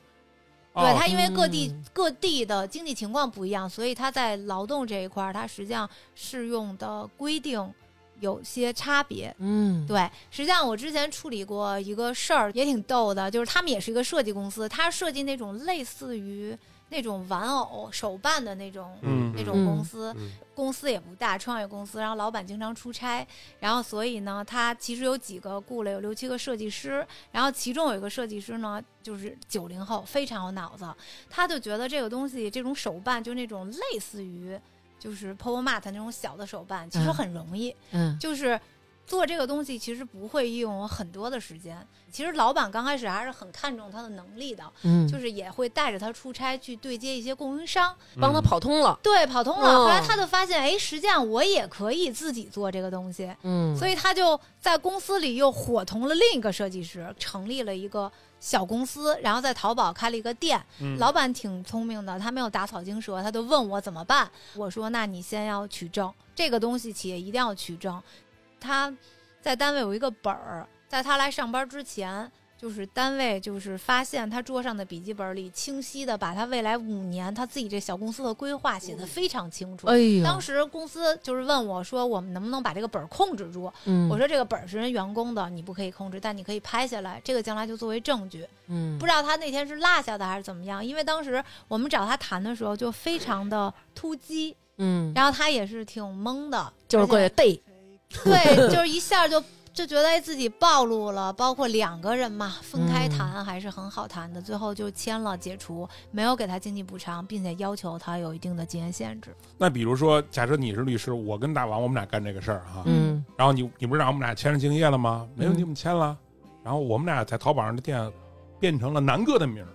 对哦它，因为各地、嗯各地的经济情况不一样，所以他在劳动这一块儿，它实际上适用的规定有些差别。嗯，对，实际上我之前处理过一个事儿，也挺逗的，就是他们也是一个设计公司，他设计那种类似于那种玩偶手办的那种、嗯那种公司，嗯。公司也不大，创业公司，然后老板经常出差，然后所以呢，他其实有几个雇了有六七个设计师，然后其中有一个设计师呢，就是九零后，非常有脑子，他就觉得这个东西这种手办就那种类似于就是 Power Mat 那种小的手办，其实嗯很容易，嗯就是做这个东西其实不会用我很多的时间。其实老板刚开始还是很看重他的能力的，嗯，就是也会带着他出差去对接一些供应商。帮他跑通了。对，跑通了。哦后来他就发现，哎，实际上我也可以自己做这个东西，嗯，所以他就在公司里又伙同了另一个设计师，成立了一个小公司，然后在淘宝开了一个店。嗯老板挺聪明的，他没有打草惊蛇，他就问我怎么办。我说，那你先要取证，这个东西企业一定要取证。他在单位有一个本儿，在他来上班之前。就是单位就是发现他桌上的笔记本里清晰的把他未来五年他自己这小公司的规划写的非常清楚。哎呦，当时公司就是问我说，我们能不能把这个本儿控制住？嗯我说这个本儿是人员工的，你不可以控制，但你可以拍下来，这个将来就作为证据。嗯不知道他那天是落下的还是怎么样，因为当时我们找他谈的时候就非常的突击，嗯，然后他也是挺懵的，就是过去逮，对，就是一下就就觉得哎自己暴露了，包括两个人嘛，分开谈还是很好谈的，最后就签了解除，没有给他经济补偿，并且要求他有一定的经验限制。那比如说，假设你是律师，我跟大王我们俩干这个事儿哈，嗯然后你你不是让我们俩签上竞业了吗？没问题，嗯我们签了。然后我们俩在淘宝上的店变成了南哥的名儿，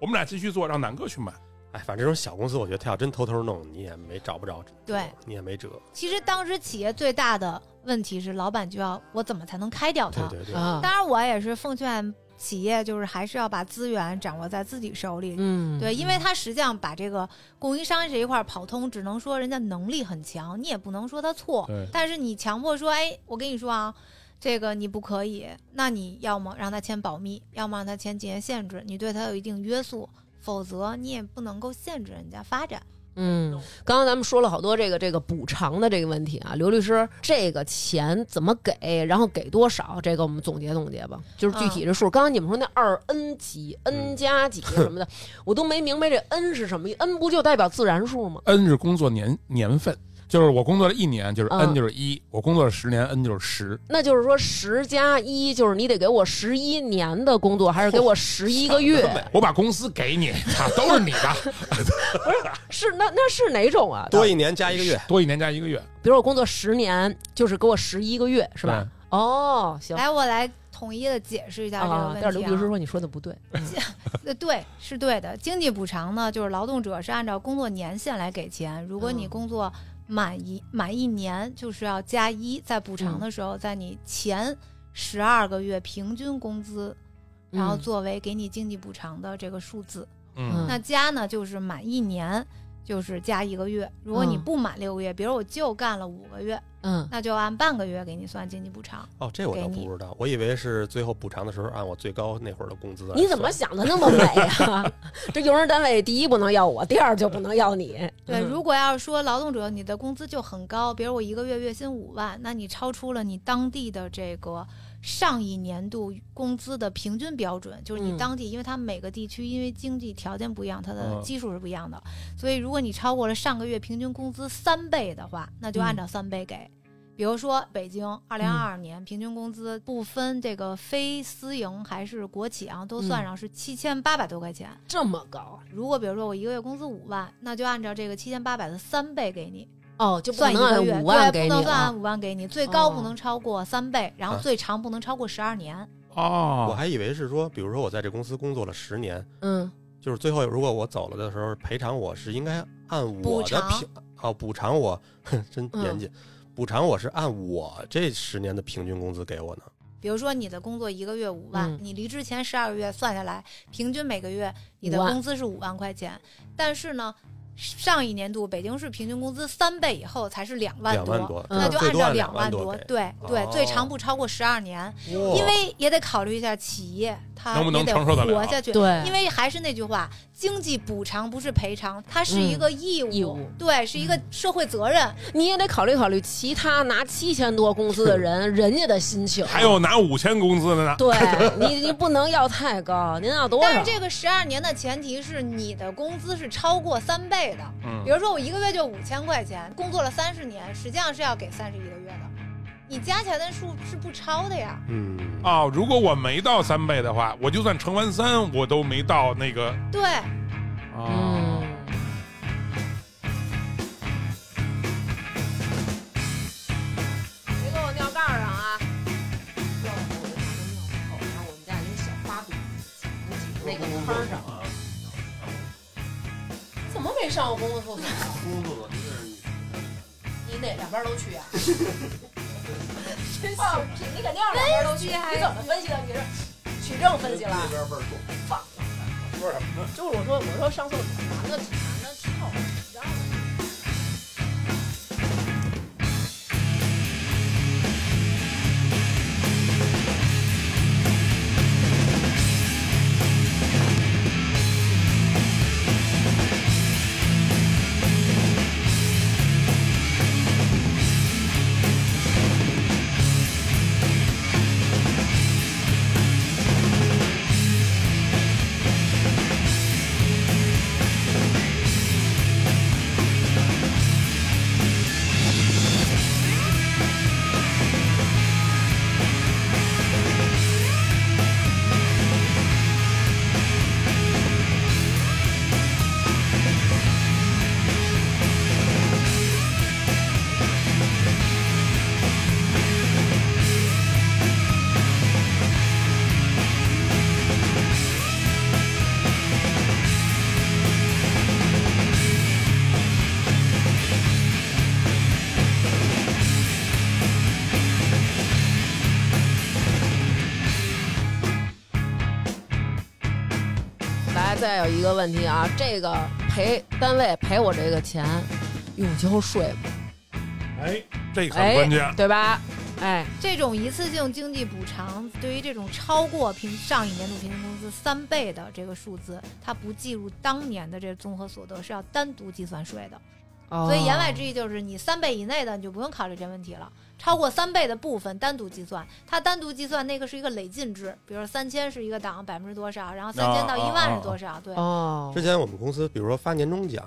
我们俩继续做，让南哥去买。哎，反正这种小公司，我觉得他要真偷偷弄，你也没找不着，对，你也没辙。其实当时企业最大的问题是，老板就要我怎么才能开掉他？对对对，啊，当然，我也是奉劝企业，就是还是要把资源掌握在自己手里。嗯，对，因为他实际上把这个供应商这一块儿跑通，只能说人家能力很强，你也不能说他错。对但是你强迫说，哎，我跟你说啊，这个你不可以，那你要么让他签保密，要么让他签禁业限制，你对他有一定约束，否则你也不能够限制人家发展。嗯，刚刚咱们说了好多这个这个补偿的这个问题啊，刘律师，这个钱怎么给，然后给多少，这个我们总结总结吧，就是具体的数。刚刚你们说那二 n 几 n 加几什么的，我都没明白这 n 是什么，n 不就代表自然数吗？N 是工作年年份，就是我工作了一年，就是嗯 N 就是一；我工作了十年，N 就是十。那就是说十加一，就是你得给我十一年的工作，还是给我十一个月？我把公司给你，啊，都是你的，不是是那那是哪种啊？多一年加一个月，多一年加一个月，比如我工作十年，就是给我十一个月，是吧？哦，行。来，我来统一的解释一下这个啊，问题、啊。但是刘律师说你说的不对，呃，对，是对的。经济补偿呢，就是劳动者是按照工作年限来给钱。如果你嗯工作满一满一年，就是要加一，在补偿嗯的时候，在你前十二个月平均工资，然后嗯作为给你经济补偿的这个数字。嗯，那加呢，就是满一年。就是加一个月，如果你嗯不满六个月，比如我就干了五个月，嗯，那就按半个月给你算经济补偿。哦，这我倒不知道，我以为是最后补偿的时候按我最高那会儿的工资你怎么想的那么美啊？这用人单位第一不能要我，第二就不能要你。对，嗯如果要是说劳动者你的工资就很高，比如我一个月月薪五万，那你超出了你当地的这个上一年度工资的平均标准，就是你嗯。当地，因为它每个地区因为经济条件不一样，它的嗯。基数是不一样的，所以如果你超过了上个月平均工资三倍的话，那就按嗯。照三倍给。比如说北京二零二二年平均工资不分这个非私营还是国企啊，都算嗯。上是七千八百多块钱。这么高如果比如说我一个月工资五万，那就按照这个七千八百的三倍给你，哦，就不算一能按个月，五万给你对，不能算按。五万给你，最高哦。不能超过三倍，然后啊。最长不能超过十二年。哦。我哦，还以为是说，比如说我在这公司工作了十年，嗯，就是最后如果我走了的时候赔偿我是应该按我的补偿平哦补偿我，哼真嗯。严谨，补偿我是按我这十年的平均工资给我呢。比如说你的工作一个月五万，嗯。你离职前十二个月算下来，平均每个月你的工资是五万块钱，但是呢，上一年度北京市平均工资三倍以后才是两万多。万多，嗯那就按按照两万多，对对，哦最长不超过十二年，因为也得考虑一下企业它能不能也得承受得了活下去。对，因为还是那句话，经济补偿不是赔偿，它是一个义务，义务对，是一个社会责任。你也得考虑考虑其他拿七千多工资的人，人家的心情。还有拿五千工资的呢。对 你，你不能要太高，您要多少？但是这个十二年的前提是你的工资是超过三倍的。嗯比，如说我一个月就五千块钱，工作了三十年，实际上是要给三十一个月的。你加起来的数是不超的呀。嗯哦，如果我没到三倍的话，我就算乘完三，我都没到那个。对，哦，嗯，别给我尿盖上啊！那个坑上。怎么没上过公共厕所？工作你哪两边都去啊？放屁！你肯定是两边都去，你怎么分析的？你是取证分析了？边味儿重。放说什么呢？就是我说，我说上厕所，男的有一个问题啊，这个赔单位赔我这个钱，用交税不？哎，这个哎很关键。对吧？哎，这种一次性经济补偿，对于这种超过平上一年度平均工资三倍的这个数字，它不计入当年的这个综合所得，是要单独计算税的。所以言外之意就是，你三倍以内的你就不用考虑这问题了，超过三倍的部分单独计算。它单独计算那个是一个累进制，比如说三千是一个档百分之多少，然后三千到一万是多少，对。哦，之前我们公司比如说发年终奖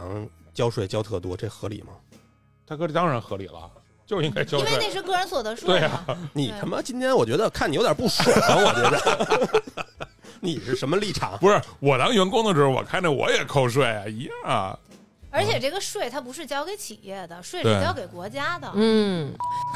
交税交特多，这合理吗？大哥，这当然合理了，就应该交因为那。是个人所得税对嘛，啊，你他妈今天我觉得看你有点不爽，我觉得 你是什么立场？不是我当员工的时候，我看着我也扣税啊，一样啊。而且这个税它不是交给企业的，税是交给国家的。嗯，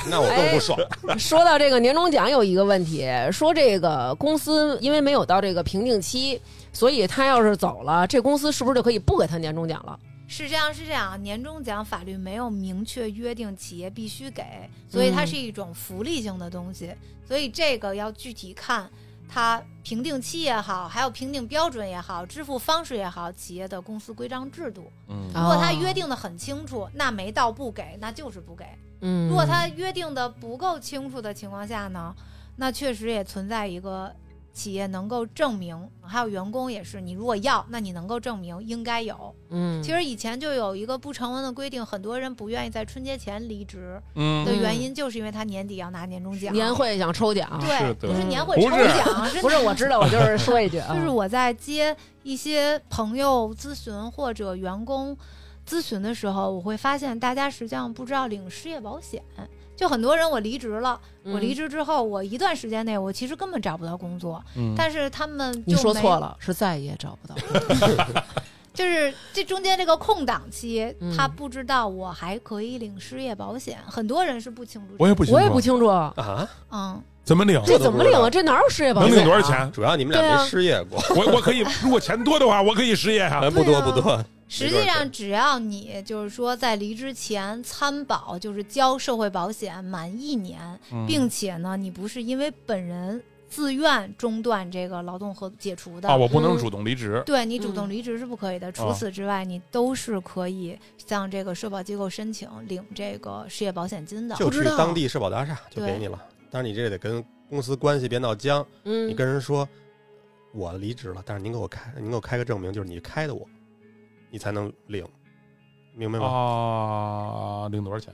那我更不爽。说到这个年终奖，有一个问题，说这个公司因为没有到这个瓶颈期，所以他要是走了，这公司是不是就可以不给他年终奖了？是这样，是这样。年终奖法律没有明确约定企业必须给，所以它是一种福利性的东西。所以这个要具体看它评定期也好，还有评定标准也好，支付方式也好，企业的公司规章制度。嗯如果它约定的很清楚，那没到不给，那就是不给。嗯，如果它约定的不够清楚的情况下呢，那确实也存在一个企业能够证明，还有员工也是，你如果要，那你能够证明应该有。嗯，其实以前就有一个不成文的规定，很多人不愿意在春节前离职嗯的原因，就是因为他年底要拿年终奖。年会想抽奖，对，是不是年会抽不是 不是我知道，我就是说一句啊，就是我在接一些朋友咨询或者员工咨询的时候，我会发现大家实际上不知道领失业保险。就很多人，我离职了，嗯我离职之后，我一段时间内我其实根本找不到工作，嗯但是他们就你说错了，是再也找不到。就是这中间这个空档期，嗯他不知道我还可以领失业保险，很多人是不清楚。我也不清楚，我也不清楚，啊，嗯，怎么领，这怎么领啊？这哪有失业保险能？领多少钱？主要你们俩没失业过，我我可以，如果钱多的话，我可以失业啊。哎，不多不多。实际上只要你就是说在离职前参保，就是交社会保险满一年，嗯并且呢，你不是因为本人自愿中断这个劳动合解除的。啊，我不能嗯主动离职。对你主嗯动离职是不可以的，除哦此之外，你都是可以向这个社保机构申请领这个失业保险金的。就去当地社保大厦就给你了。但是你这得跟公司关系别闹僵，嗯你跟人说我离职了，但是您给我开，您给我开个证明，就是你开的我，你才能领，明白吗？啊，领多少钱？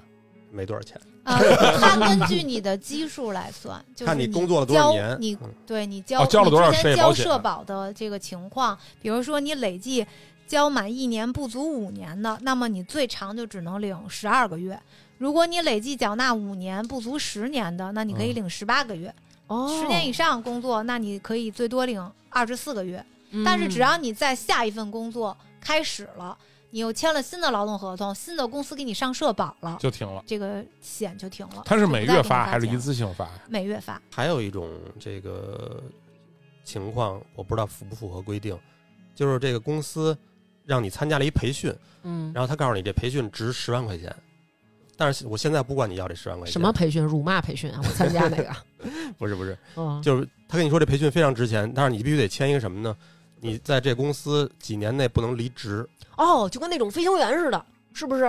没多少钱，啊，它根据你的基数来算，就是看你你工作了多少交年。你嗯对你交、哦交了多少你之前交社保的这个情况，比如说你累计交满一年不足五年的，那么你最长就只能领十二个月；如果你累计缴纳五年不足十年的，那你可以嗯领十八个月；哦，十、年以上工作，那你可以最多领二十四个月。嗯，但是只要你在下一份工作开始了，你又签了新的劳动合同，新的公司给你上社保了，就停了。这个险就停了。它是每月发还是一次性发？每月发？还有一种这个情况，我不知道符不符合规定，就是这个公司让你参加了一培训，嗯，然后他告诉你这培训值十万块钱，但是我现在不管你要这十万块钱，什么？培训？辱骂培训啊！我参加那个，不是不是，嗯，就是他跟你说这培训非常值钱，但是你必须得签一个什么呢？你在这公司几年内不能离职。哦，就跟那种飞行员似的，是不是？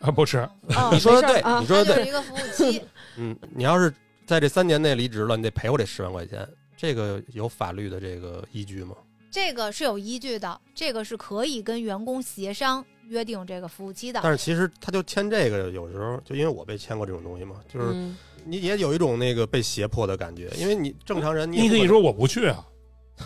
啊，不是，哦你说的对，你说的对。一个服务期。嗯，你要是在这三年内离职了，你得赔我这十万块钱，这个有法律的这个依据吗？这个是有依据的，这个是可以跟员工协商约定这个服务期的。但是其实他就签这个，有时候就因为我被签过这种东西嘛，就是嗯你也有一种那个被胁迫的感觉，因为你正常人你你可以说我不去啊。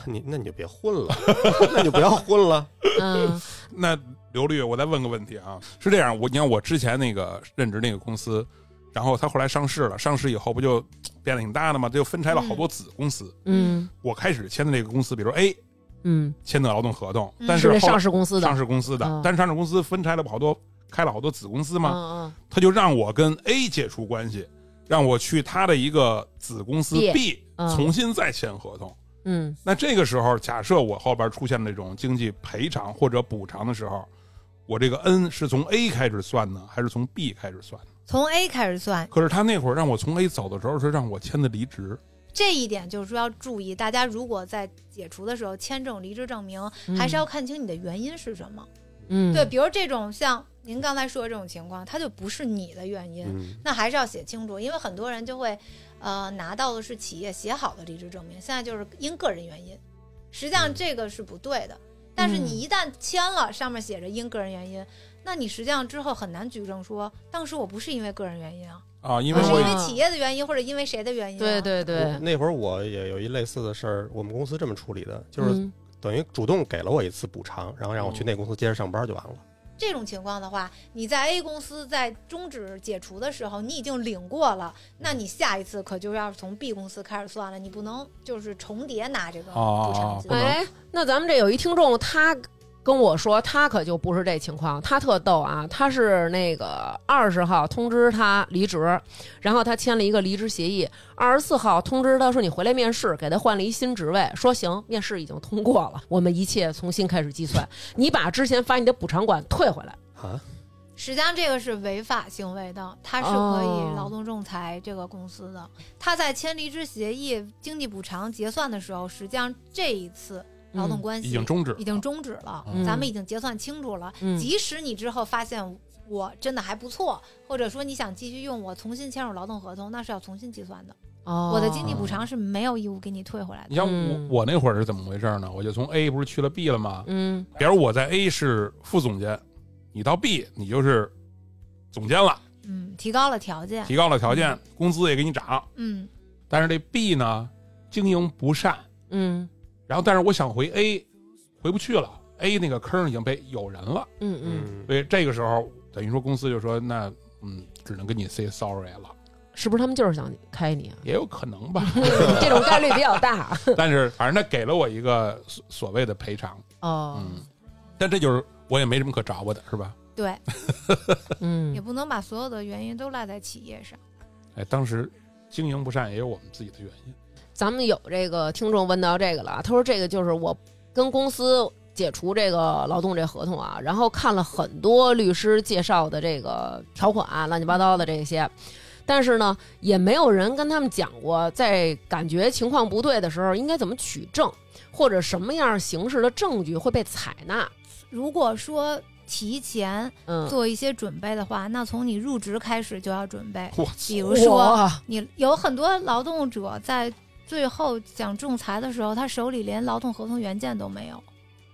能你那你就别混了，那你就不要混了。嗯 那刘律，我再问个问题啊，是这样，我你看我之前那个任职那个公司，然后他后来上市了，上市以后不就变得挺大的吗？他就分拆了好多子公司。嗯我开始签的那个公司，比如 A 嗯，签的劳动合同，嗯但是是上市公司的上市公司的嗯，但是上市公司分拆了好多，开了好多子公司嘛，嗯他就让我跟 A 解除关系，让我去他的一个子公司 B B 嗯重新再签合同。嗯那这个时候，假设我后边出现那种经济赔偿或者补偿的时候，我这个 N 是从 A 开始算呢，还是从 B 开始算呢？从 A 开始算，可是他那会儿让我从 A 走的时候是让我签的离职，这一点就是说要注意，大家如果在解除的时候签这种离职证明，还是要看清你的原因是什么。嗯，对，比如这种像您刚才说的这种情况，它就不是你的原因，嗯，那还是要写清楚，因为很多人就会，呃，拿到的是企业写好的离职证明，现在就是因个人原因，实际上嗯这个是不对的。但是你一旦签了，上面写着因个人原因，那你实际上之后很难举证说当时我不是因为个人原因啊，啊，因为我是因为企业的原因或者因为谁的原因、啊。对对对，那会儿我也有一类似的事儿，我们公司这么处理的，就是嗯等于主动给了我一次补偿，然后让我去那公司接着上班就完了。这种情况的话，你在 A 公司在终止解除的时候，你已经领过了，那你下一次可就要从 B 公司开始算了，你不能就是重叠拿这个补偿金。哦哦哦哎，那咱们这有一听众，他跟我说，他可就不是这情况，他特逗啊，他是那个二十号通知他离职，然后他签了一个离职协议，二十四号通知他说你回来面试，给他换了一新职位，说行，面试已经通过了，我们一切从新开始计算，你把之前发你的补偿款退回来。啊，实际上这个是违法行为的，他是可哦以劳动仲裁这个公司的。他在签离职协议、经济补偿结算的时候，实际上这一次劳动关系已经终止，已经终止了，嗯咱们已经结算清楚了。嗯即使你之后发现我真的还不错，或者说你想继续用我，重新签署劳动合同，那是要重新计算的。哦我的经济补偿是没有义务给你退回来的。你像我嗯我那会儿是怎么回事呢？我就从 A 不是去了 B 了吗？嗯比如我在 A 是副总监，你到 B 你就是总监了，嗯，提高了条件。提高了条件，工资也给你涨。嗯，但是这 B 呢，经营不善，嗯然后但是我想回 A，回不去了，A 那个坑已经被有人了，嗯嗯，嗯，所以这个时候等于说公司就说那嗯，只能跟你 say sorry 了，是不是他们就是想开你啊？也有可能吧。这种概率比较大。但是反正他给了我一个所所谓的赔偿，哦，嗯，但这就是我也没什么可找我的，是吧？对，嗯也嗯不能把所有的原因都赖在企业上。哎，当时经营不善也有我们自己的原因。咱们有这个听众问到这个了，他说这个就是我跟公司解除这个劳动这合同啊，然后看了很多律师介绍的这个条款，乱七八糟的这些，但是呢，也没有人跟他们讲过，在感觉情况不对的时候应该怎么取证，或者什么样形式的证据会被采纳。如果说提前嗯，做一些准备的话，那从你入职开始就要准备。比如说，你有很多劳动者在最后讲仲裁的时候，他手里连劳动合同原件都没有。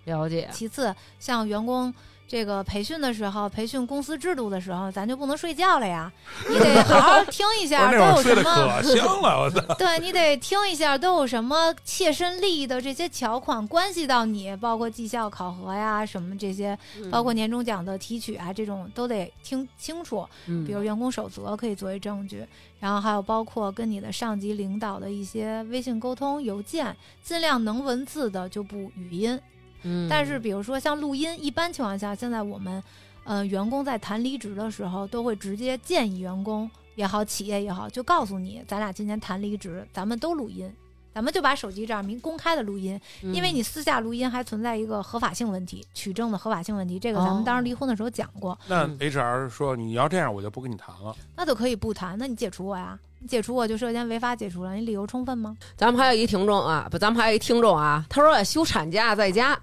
了解，其次，像员工这个培训的时候，培训公司制度的时候，咱就不能睡觉了呀，你得好好听一下 都那会儿睡得有什么。可香了，我操！对你得听一下都有什么切身利益的这些条款关系到你，包括绩效考核呀，什么这些，包括年终奖的提取啊，这种都得听清楚。嗯比如员工守则可以作为证据，然后还有包括跟你的上级领导的一些微信沟通、邮件，尽量能文字的就不语音。嗯，但是比如说像录音，一般情况下，现在我们呃员工在谈离职的时候，都会直接建议员工也好，企业也好，就告诉你，咱俩今天谈离职，咱们都录音。咱们就把手机这样明公开的录音，嗯因为你私下录音还存在一个合法性问题，取证的合法性问题，这个咱们当时离婚的时候讲过。那嗯 HR 说你要这样，我就不跟你谈了。那就可以不谈，那你解除我呀？你解除我就涉嫌违法解除了，你理由充分吗？咱们还有一听众啊，不，咱们还有一听众啊，他说休产假在家，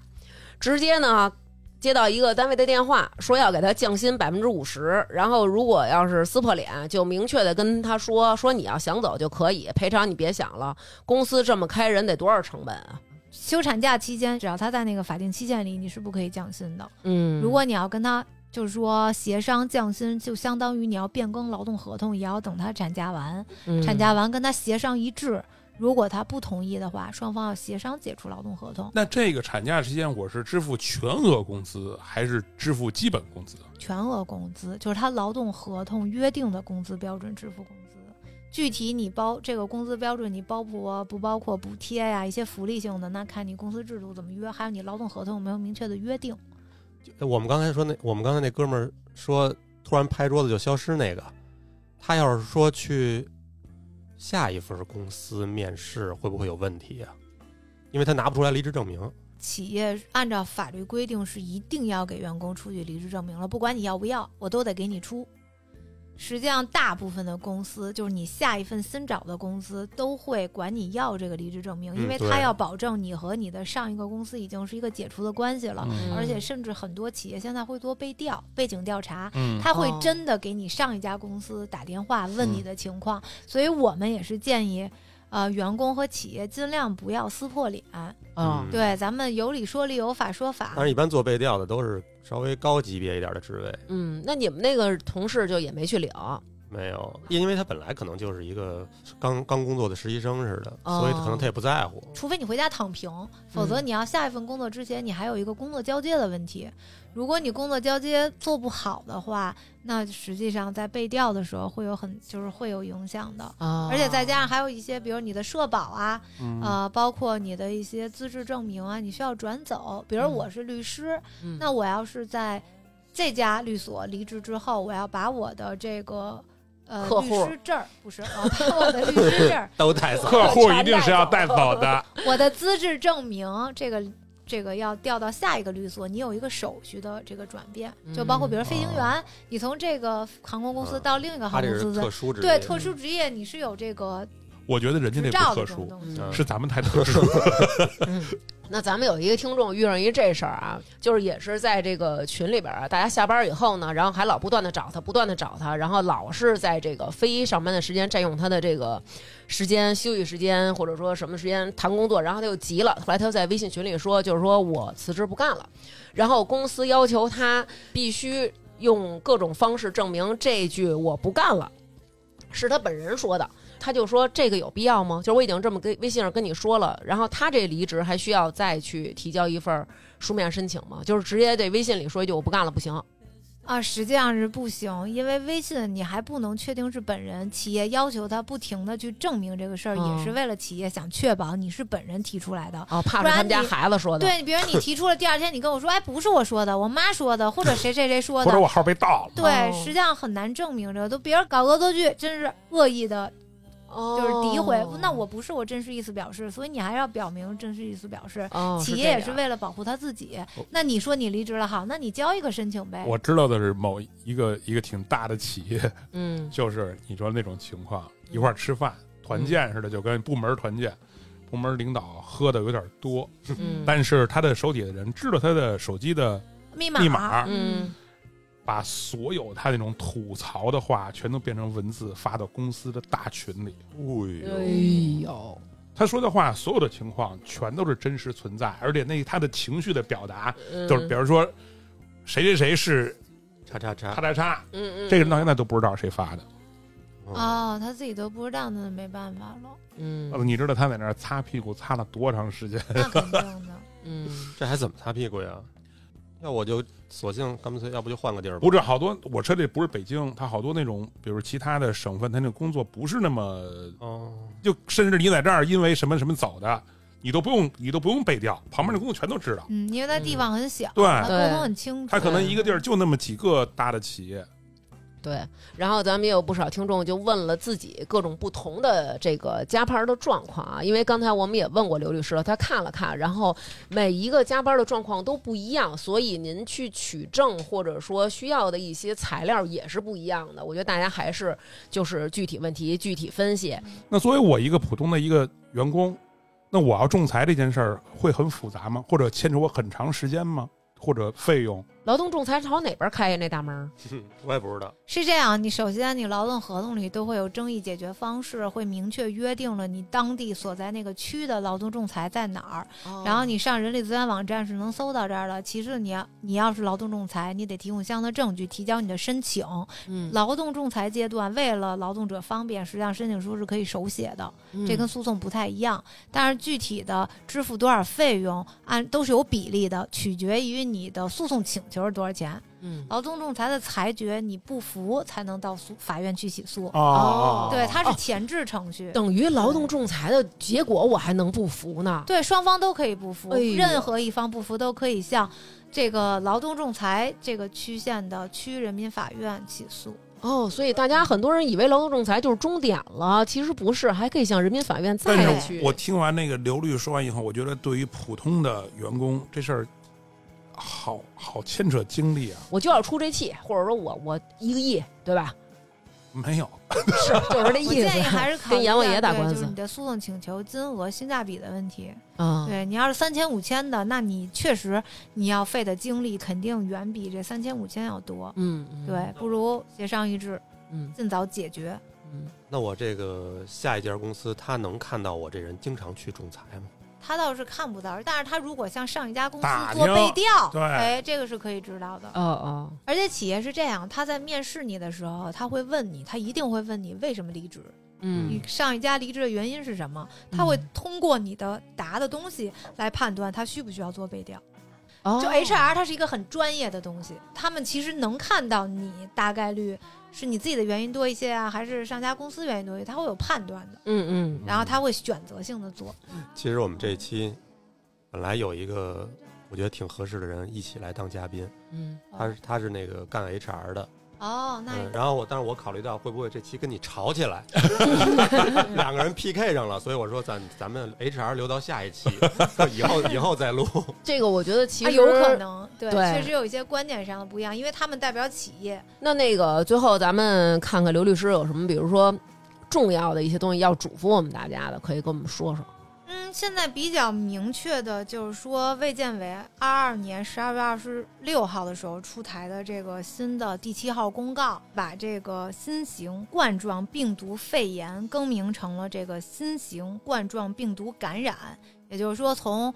直接呢接到一个单位的电话，说要给他降薪百分之五十，然后如果要是撕破脸，就明确的跟他说，说你要想走就可以，赔偿你别想了，公司这么开人得多少成本啊？休产假期间，只要他在那个法定期限里，你是不可以降薪的。嗯，如果你要跟他就是说协商降薪，就相当于你要变更劳动合同，也要等他产假完，嗯产假完跟他协商一致。如果他不同意的话，双方要协商解除劳动合同，那这个产假期间，我是支付全额工资还是支付基本工资？全额工资就是他劳动合同约定的工资标准支付工资。具体你包这个工资标准，你包不不包括补贴呀、一些福利性的，那看你公司制度怎么约，还有你劳动合同有没有明确的约定。我们刚才说那，我们刚才那哥们儿说突然拍桌子就消失那个，他要是说去下一份公司面试，会不会有问题啊？因为他拿不出来离职证明。企业按照法律规定是一定要给员工出具离职证明了，不管你要不要，我都得给你出。实际上大部分的公司，就是你下一份新找的公司，都会管你要这个离职证明，嗯因为他要保证你和你的上一个公司已经是一个解除的关系了。嗯而且甚至很多企业现在会做背调、背景调查，嗯，他会哦真的给你上一家公司打电话问嗯你的情况，所以我们也是建议，呃，员工和企业尽量不要撕破脸。啊嗯对，咱们有理说理，有法说法但。是一般做背调的都是稍微高级别一点的职位，嗯，那你们那个同事就也没去领，没有，因为他本来可能就是一个刚刚工作的实习生似的，哦所以可能他也不在乎。除非你回家躺平，否则嗯你要下一份工作之前，你还有一个工作交接的问题。如果你工作交接做不好的话，那实际上在被调的时候会有很就是会有影响的。啊而且再加上还有一些，比如你的社保啊，嗯呃，包括你的一些资质证明啊，你需要转走。比如嗯我是律师，嗯那我要是在这家律所离职之后，我要把我的这个呃律客户师证儿不是，我 把 我的律师证儿、都带走，客户一定是要带走的。我的资质证明，这个这个要调到下一个律所，你有一个手续的这个转变，就包括比如飞行员，你从这个航空公司嗯到另一个他这是航空公司，殊职业，对特殊职业你是有这个我觉得人家那不特殊，是咱们太特殊。嗯，那咱们有一个听众遇上一这事儿啊，就是也是在这个群里边啊，大家下班以后呢，然后还老不断的找他，不断的找他，然后老是在这个非上班的时间占用他的这个时间、休息时间或者说什么时间谈工作，然后他又急了，后来他又在微信群里说，就是说我辞职不干了，然后公司要求他必须用各种方式证明这句我不干了，是他本人说的。他就说这个有必要吗？就是我已经这么跟微信上跟你说了，然后他这离职还需要再去提交一份书面申请吗？就是直接对微信里说一句我不干了不行。啊，实际上是不行，因为微信你还不能确定是本人，企业要求他不停的去证明这个事儿，哦也是为了企业想确保你是本人提出来的。哦，怕是他们家孩子说的。对，比如你提出了，第二天你跟我说，哎，不是我说的，我妈说的，或者谁谁谁说的，或者我号被盗了，对，哦实际上很难证明这个，都别人搞恶作剧，真是恶意的，哦，就是诋毁。那我不是我真实意思表示，所以你还要表明真实意思表示。哦，企业也是为了保护他自己，那你说你离职了，好，那你交一个申请呗。我知道的是某一个一个挺大的企业，嗯 就是你说那种情况，一块儿吃饭团建似的，就跟部门团建，部门领导喝的有点多，嗯，但是他的手底下的人知道他的手机的密码密码，嗯把所有他那种吐槽的话全都变成文字发到公司的大群里。哎哎呦，他说的话，所有的情况全都是真实存在，而且那他的情绪的表达，就是比如说谁谁谁是叉叉叉叉，叉叉，嗯嗯，这个人到现在都不知道谁发的。嗯哦，他自己都不知道，那没办法了，嗯呃你知道他在那儿擦屁股擦了多长时间？那肯定的。嗯这还怎么擦屁股呀？要我就索性干脆，要不就换个地儿吧。不是好多，我说这不是北京，他好多那种，比如其他的省份，他那工作不是那么，哦，就甚至你在这儿因为什么什么走的，你都不用，你都不用背调，旁边的工作全都知道。嗯，因为他地方很小，对他沟对通很清楚。他可能一个地儿就那么几个大的企业，对，然后咱们也有不少听众就问了自己各种不同的这个加班的状况啊，因为刚才我们也问过刘律师了，他看了看，然后每一个加班的状况都不一样，所以您去取证或者说需要的一些材料也是不一样的。我觉得大家还是就是具体问题具体分析。那作为我一个普通的一个员工，那我要仲裁这件事儿会很复杂吗？或者牵扯我很长时间吗？或者费用？劳动仲裁朝哪边开呀？那大门儿？我也不知道。是这样，你首先你劳动合同里都会有争议解决方式，会明确约定了你当地所在那个区的劳动仲裁在哪儿。然后你上人力资源网站是能搜到这儿的。其次，你要你要是劳动仲裁，你得提供相应的证据，提交你的申请。嗯，劳动仲裁阶段，为了劳动者方便，实际上申请书是可以手写的，嗯这跟诉讼不太一样。但是具体的支付多少费用，按都是有比例的，取决于你的诉讼请求是多少钱。嗯劳动仲裁的裁决你不服才能到诉法院去起诉。哦对，它哦是前置程序。等于劳动仲裁的结果我还能不服呢？对，双方都可以不服，哎任何一方不服都可以向这个劳动仲裁这个区县的区人民法院起诉。哦，所以大家很多人以为劳动仲裁就是终点了，其实不是，还可以向人民法院再去。我听完那个刘律说完以后，我觉得对于普通的员工这事儿，好好牵扯精力啊。我就要出这气，或者说我我一个亿，对吧？没有，是就是这意思。建议还是考虑跟阎王爷打官司就是你的诉讼请求金额、性价比的问题。嗯，对你要是三千五千的，那你确实你要费的精力肯定远比这三千五千要多。嗯，嗯对，，不如协商一致，嗯尽早解决。嗯，那我这个下一家公司，他能看到我这人经常去仲裁吗？他倒是看不到，但是他如果向上一家公司做背调，对哎，这个是可以知道的。哦哦，而且企业是这样，他在面试你的时候，他会问你，他一定会问你为什么离职，嗯你上一家离职的原因是什么，他会通过你的答的东西来判断他需不需要做背调。哦就 HR 它是一个很专业的东西，他们其实能看到你大概率是你自己的原因多一些啊，还是上家公司原因多一些，他会有判断的，嗯嗯，然后他会选择性的做。其实我们这一期本来有一个我觉得挺合适的人一起来当嘉宾，嗯。他是他是那个干 HR 的，哦，那嗯，然后我但是我考虑到会不会这期跟你吵起来，两个人 PK 上了，所以我说咱咱们 HR 留到下一期，以后以后再录。这个我觉得其实啊有可。能，对，对确实有一些观点上的不一样，因为他们代表企业。那那个最后咱们看看刘律师有什么，比如说重要的一些东西要嘱咐我们大家的，可以跟我们说说。嗯，现在比较明确的就是说，卫健委二二年十二月二十六号的时候出台的这个新的第七号公告，把这个新型冠状病毒肺炎更名成了这个新型冠状病毒感染，也就是说从。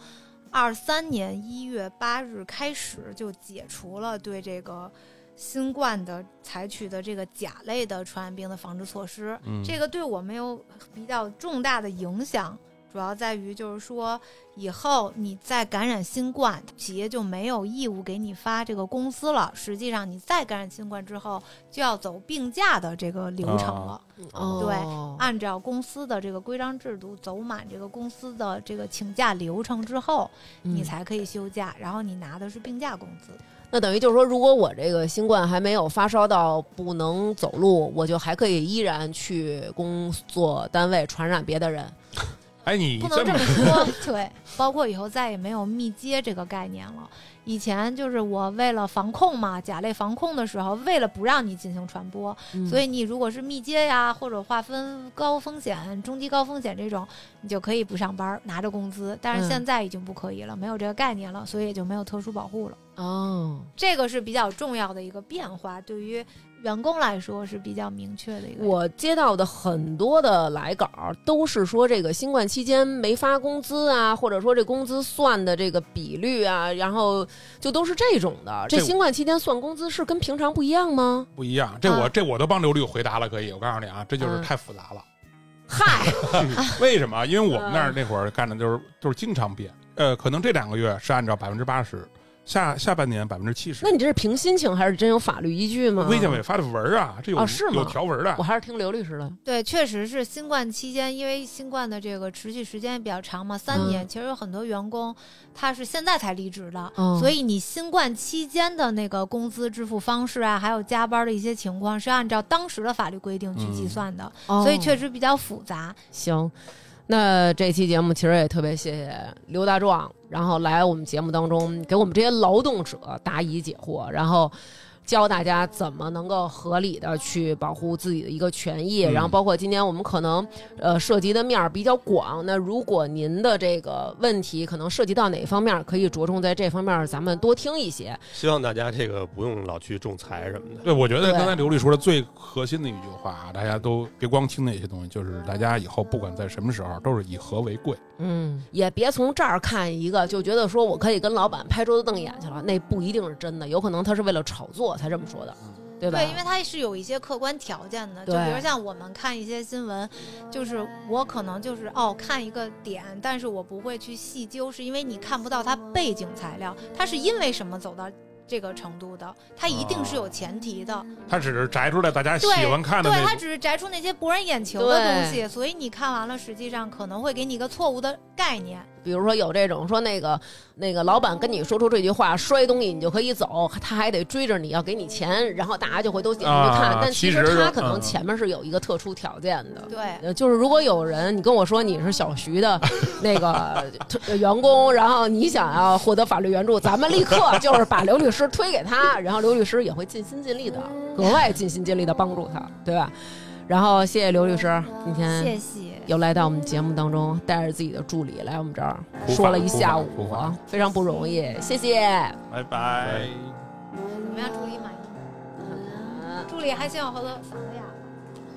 二三年一月八日开始，就解除了对这个新冠的采取的这个甲类的传染病的防治措施。嗯这个对我们有比较重大的影响，主要在于就是说，以后你再感染新冠，企业就没有义务给你发这个工资了。实际上，你再感染新冠之后，就要走病假的这个流程了。哦，对按照公司的这个规章制度，走满这个公司的这个请假流程之后，你嗯才可以休假，然后你拿的是病假工资。那等于就是说，如果我这个新冠还没有发烧到不能走路，我就还可以依然去工作单位传染别的人。哎，你不能这这么么 说，对，包括以后再也没有密接这个概念了。以前就是我为了防控嘛，甲类防控的时候，为了不让你进行传播，嗯所以你如果是密接呀，或者划分高风险、中低高风险这种，你就可以不上班拿着工资。但是嗯现在已经不可以了，没有这个概念了，所以也就没有特殊保护了。哦，这个是比较重要的一个变化，对于员工来说是比较明确的一个。我接到的很多的来稿都是说这个新冠期间没发工资啊，或者说这工资算的这个比率啊，然后就都是这种的。这这新冠期间算工资是跟平常不一样吗？不一样，这我、啊这我都帮刘律回答了，可以。我告诉你啊，这就是嗯太复杂了。嗨，为什么？因为我们那儿嗯那会儿干的就是就是经常变，呃，可能这两个月是按照百分之八十，下下半年百分之七十那。你这是凭心情还是真有法律依据吗？卫健委发的文儿啊，这有、哦是吗有条文的我。还是听刘律师的。对，确实是新冠期间，因为新冠的这个持续时间也比较长嘛，三嗯年，其实有很多员工他是现在才离职的，嗯所以你新冠期间的那个工资支付方式啊，还有加班的一些情况，是按照当时的法律规定去计算的，所以确实实比较复杂。行。那这期节目其实也特别谢谢刘大壮，然后来我们节目当中给我们这些劳动者答疑解惑，然后教大家怎么能够合理的去保护自己的一个权益，嗯然后包括今天我们可能呃涉及的面儿比较广，那如果您的这个问题可能涉及到哪方面，可以着重在这方面咱们多听一些。希望大家这个不用老去仲裁什么的。对，我觉得刚才刘律说的最核心的一句话啊，大家都别光听那些东西，就是大家以后不管在什么时候，都是以和为贵。嗯，也别从这儿看一个就觉得说我可以跟老板拍桌子瞪眼去了，那不一定是真的，有可能他是为了炒作才这么说的，对吧？对，因为它是有一些客观条件的，就比如像我们看一些新闻，就是我可能就是哦看一个点，但是我不会去细究，是因为你看不到它背景材料，它是因为什么走到这个程度的，它一定是有前提的。他只是摘出来大家喜欢看的对，那种。它只是摘出那些博人眼球的东西，所以你看完了，实际上可能会给你一个错误的概念。比如说有这种说那个那个老板跟你说出这句话，摔东西你就可以走，他还得追着你要给你钱，然后大家就会都点进去看。啊但其其实实他可能嗯前面是有一个特殊条件的。对，呃，就是如果有人你跟我说你是小徐的 那个呃员工，然后你想要获得法律援助，咱们立刻就是把刘律师推给他，然后刘律师也会尽心尽力的，格外尽心尽力的帮助他，对吧？然后谢谢刘律师，今天谢谢。又来到我们节目当中，带着自己的助理来我们这儿说了一下午非常不容易，谢谢。拜拜。怎么样，助理满意吗？助理还希望喝多嗓子哑。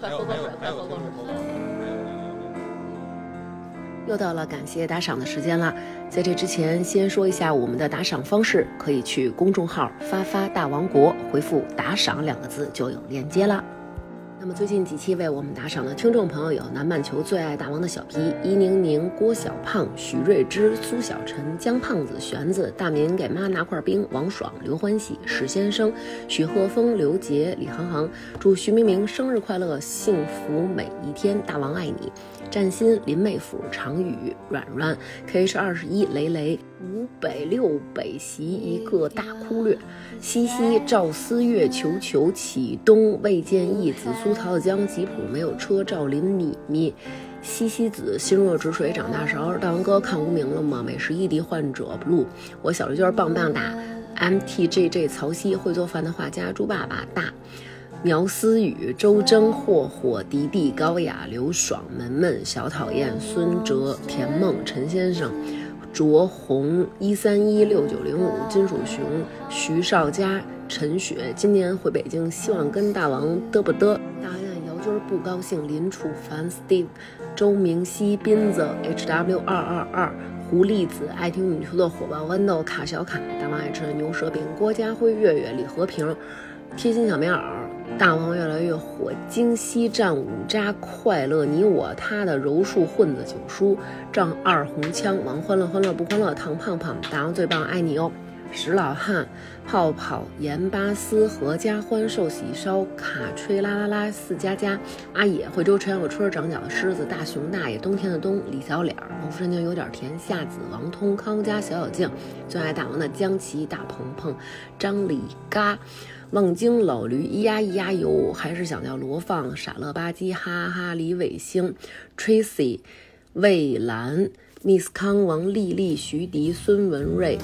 快喝口水，快喝口水。又到了感谢打赏的时间了，在这之前，先说一下我们的打赏方式，可以去公众号“发发大王国”回复“打赏”两个字就有链接啦。那么最近几期为我们打赏的听众朋友有南半球最爱大王的小皮、伊宁宁、郭小胖、许瑞之、苏小晨、姜胖子、玄子、大明给妈拿块冰、王爽、刘欢喜、史先生、许鹤峰、刘杰、李航航。祝徐明明生日快乐，幸福每一天，大王爱你。占心、林妹夫、常宇、软软、KH 二十一、雷雷、五北六北席一个大哭略，西西、赵思月、球球、启东、魏建义、紫苏、桃子江、吉普没有车、赵林、米米。西西子心若止水长大勺，大王哥看无名了吗？美食异地患者 blue，我小绿娟棒棒哒，MTJJ 曹曦会做饭的画家猪爸爸大，苗思雨、周征、霍霍、迪迪、高雅、刘爽、门门、小讨厌、孙哲、田梦、陈先生、卓红、一三一六九零五、金属熊、徐少佳、陈雪，今年回北京，希望跟大王嘚不嘚。大雁姚军不高兴，林楚凡、Steve、周明熙、斌子、HW 二二二。胡栗子爱听女图的火爆豌豆卡小卡，大王爱吃的牛舌饼，郭家辉、月月、李和平，贴心小棉袄，大王越来越火，京西战五渣，快乐你我他的柔术混子九叔，丈二红枪，王欢乐欢乐不欢乐，唐胖胖，大王最棒，爱你哦。石老汉、泡泡、盐巴丝、合家欢、寿喜烧、卡吹啦啦啦、四佳佳、阿野、惠州陈小春、长脚的狮子、大熊大爷、冬天的冬、李小脸儿、农夫山泉有点甜、夏子、王通、康家、小小静、最爱大王的江琪、大鹏鹏、张李嘎。望京老驴咿呀咿呀游，还是想叫罗放，傻乐吧唧，哈哈！李伟星、Tracy、魏兰、Miss 康、王丽丽、徐迪、孙文瑞、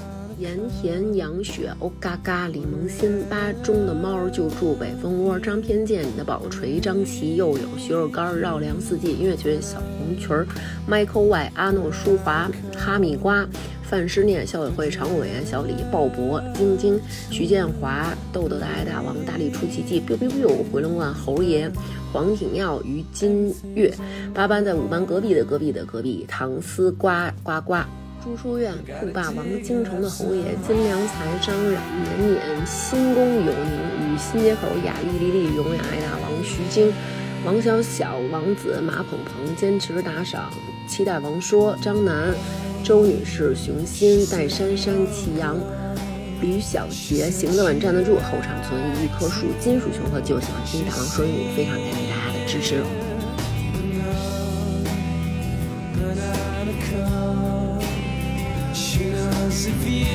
盐田、杨雪、欧嘎嘎、李萌新、八中的猫儿救助、北蜂窝、张偏见、你的宝锤、张琪、又有徐肉干、绕梁四季、音乐学院小红裙儿、Michael Y、阿诺、舒华、哈密瓜。范诗念、校委会常务委员小李、鲍勃、晶晶、徐建华、豆豆的爱大王、大力出奇迹、biu biu biu、回龙观侯爷、黄挺耀、于金月、八班在五班隔壁的隔壁的隔壁、唐丝瓜呱呱。朱书院、酷霸王、京城的侯爷、金良才、张冉、绵绵、新宫有宁、与新街口、雅丽丽丽、永远爱大王、徐晶、王小小、王子、马鹏鹏、坚持打赏、期待王说、张楠、周女士、熊心、戴珊珊、祁阳、吕小杰、行得稳站得住、后场存一棵树、金属熊和就喜欢听大王说英语，非常感谢大家的支持。If you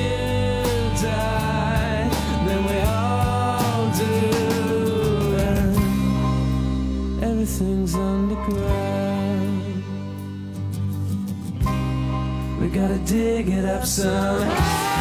die, then we all do. And everything's underground. We gotta dig it up somehow.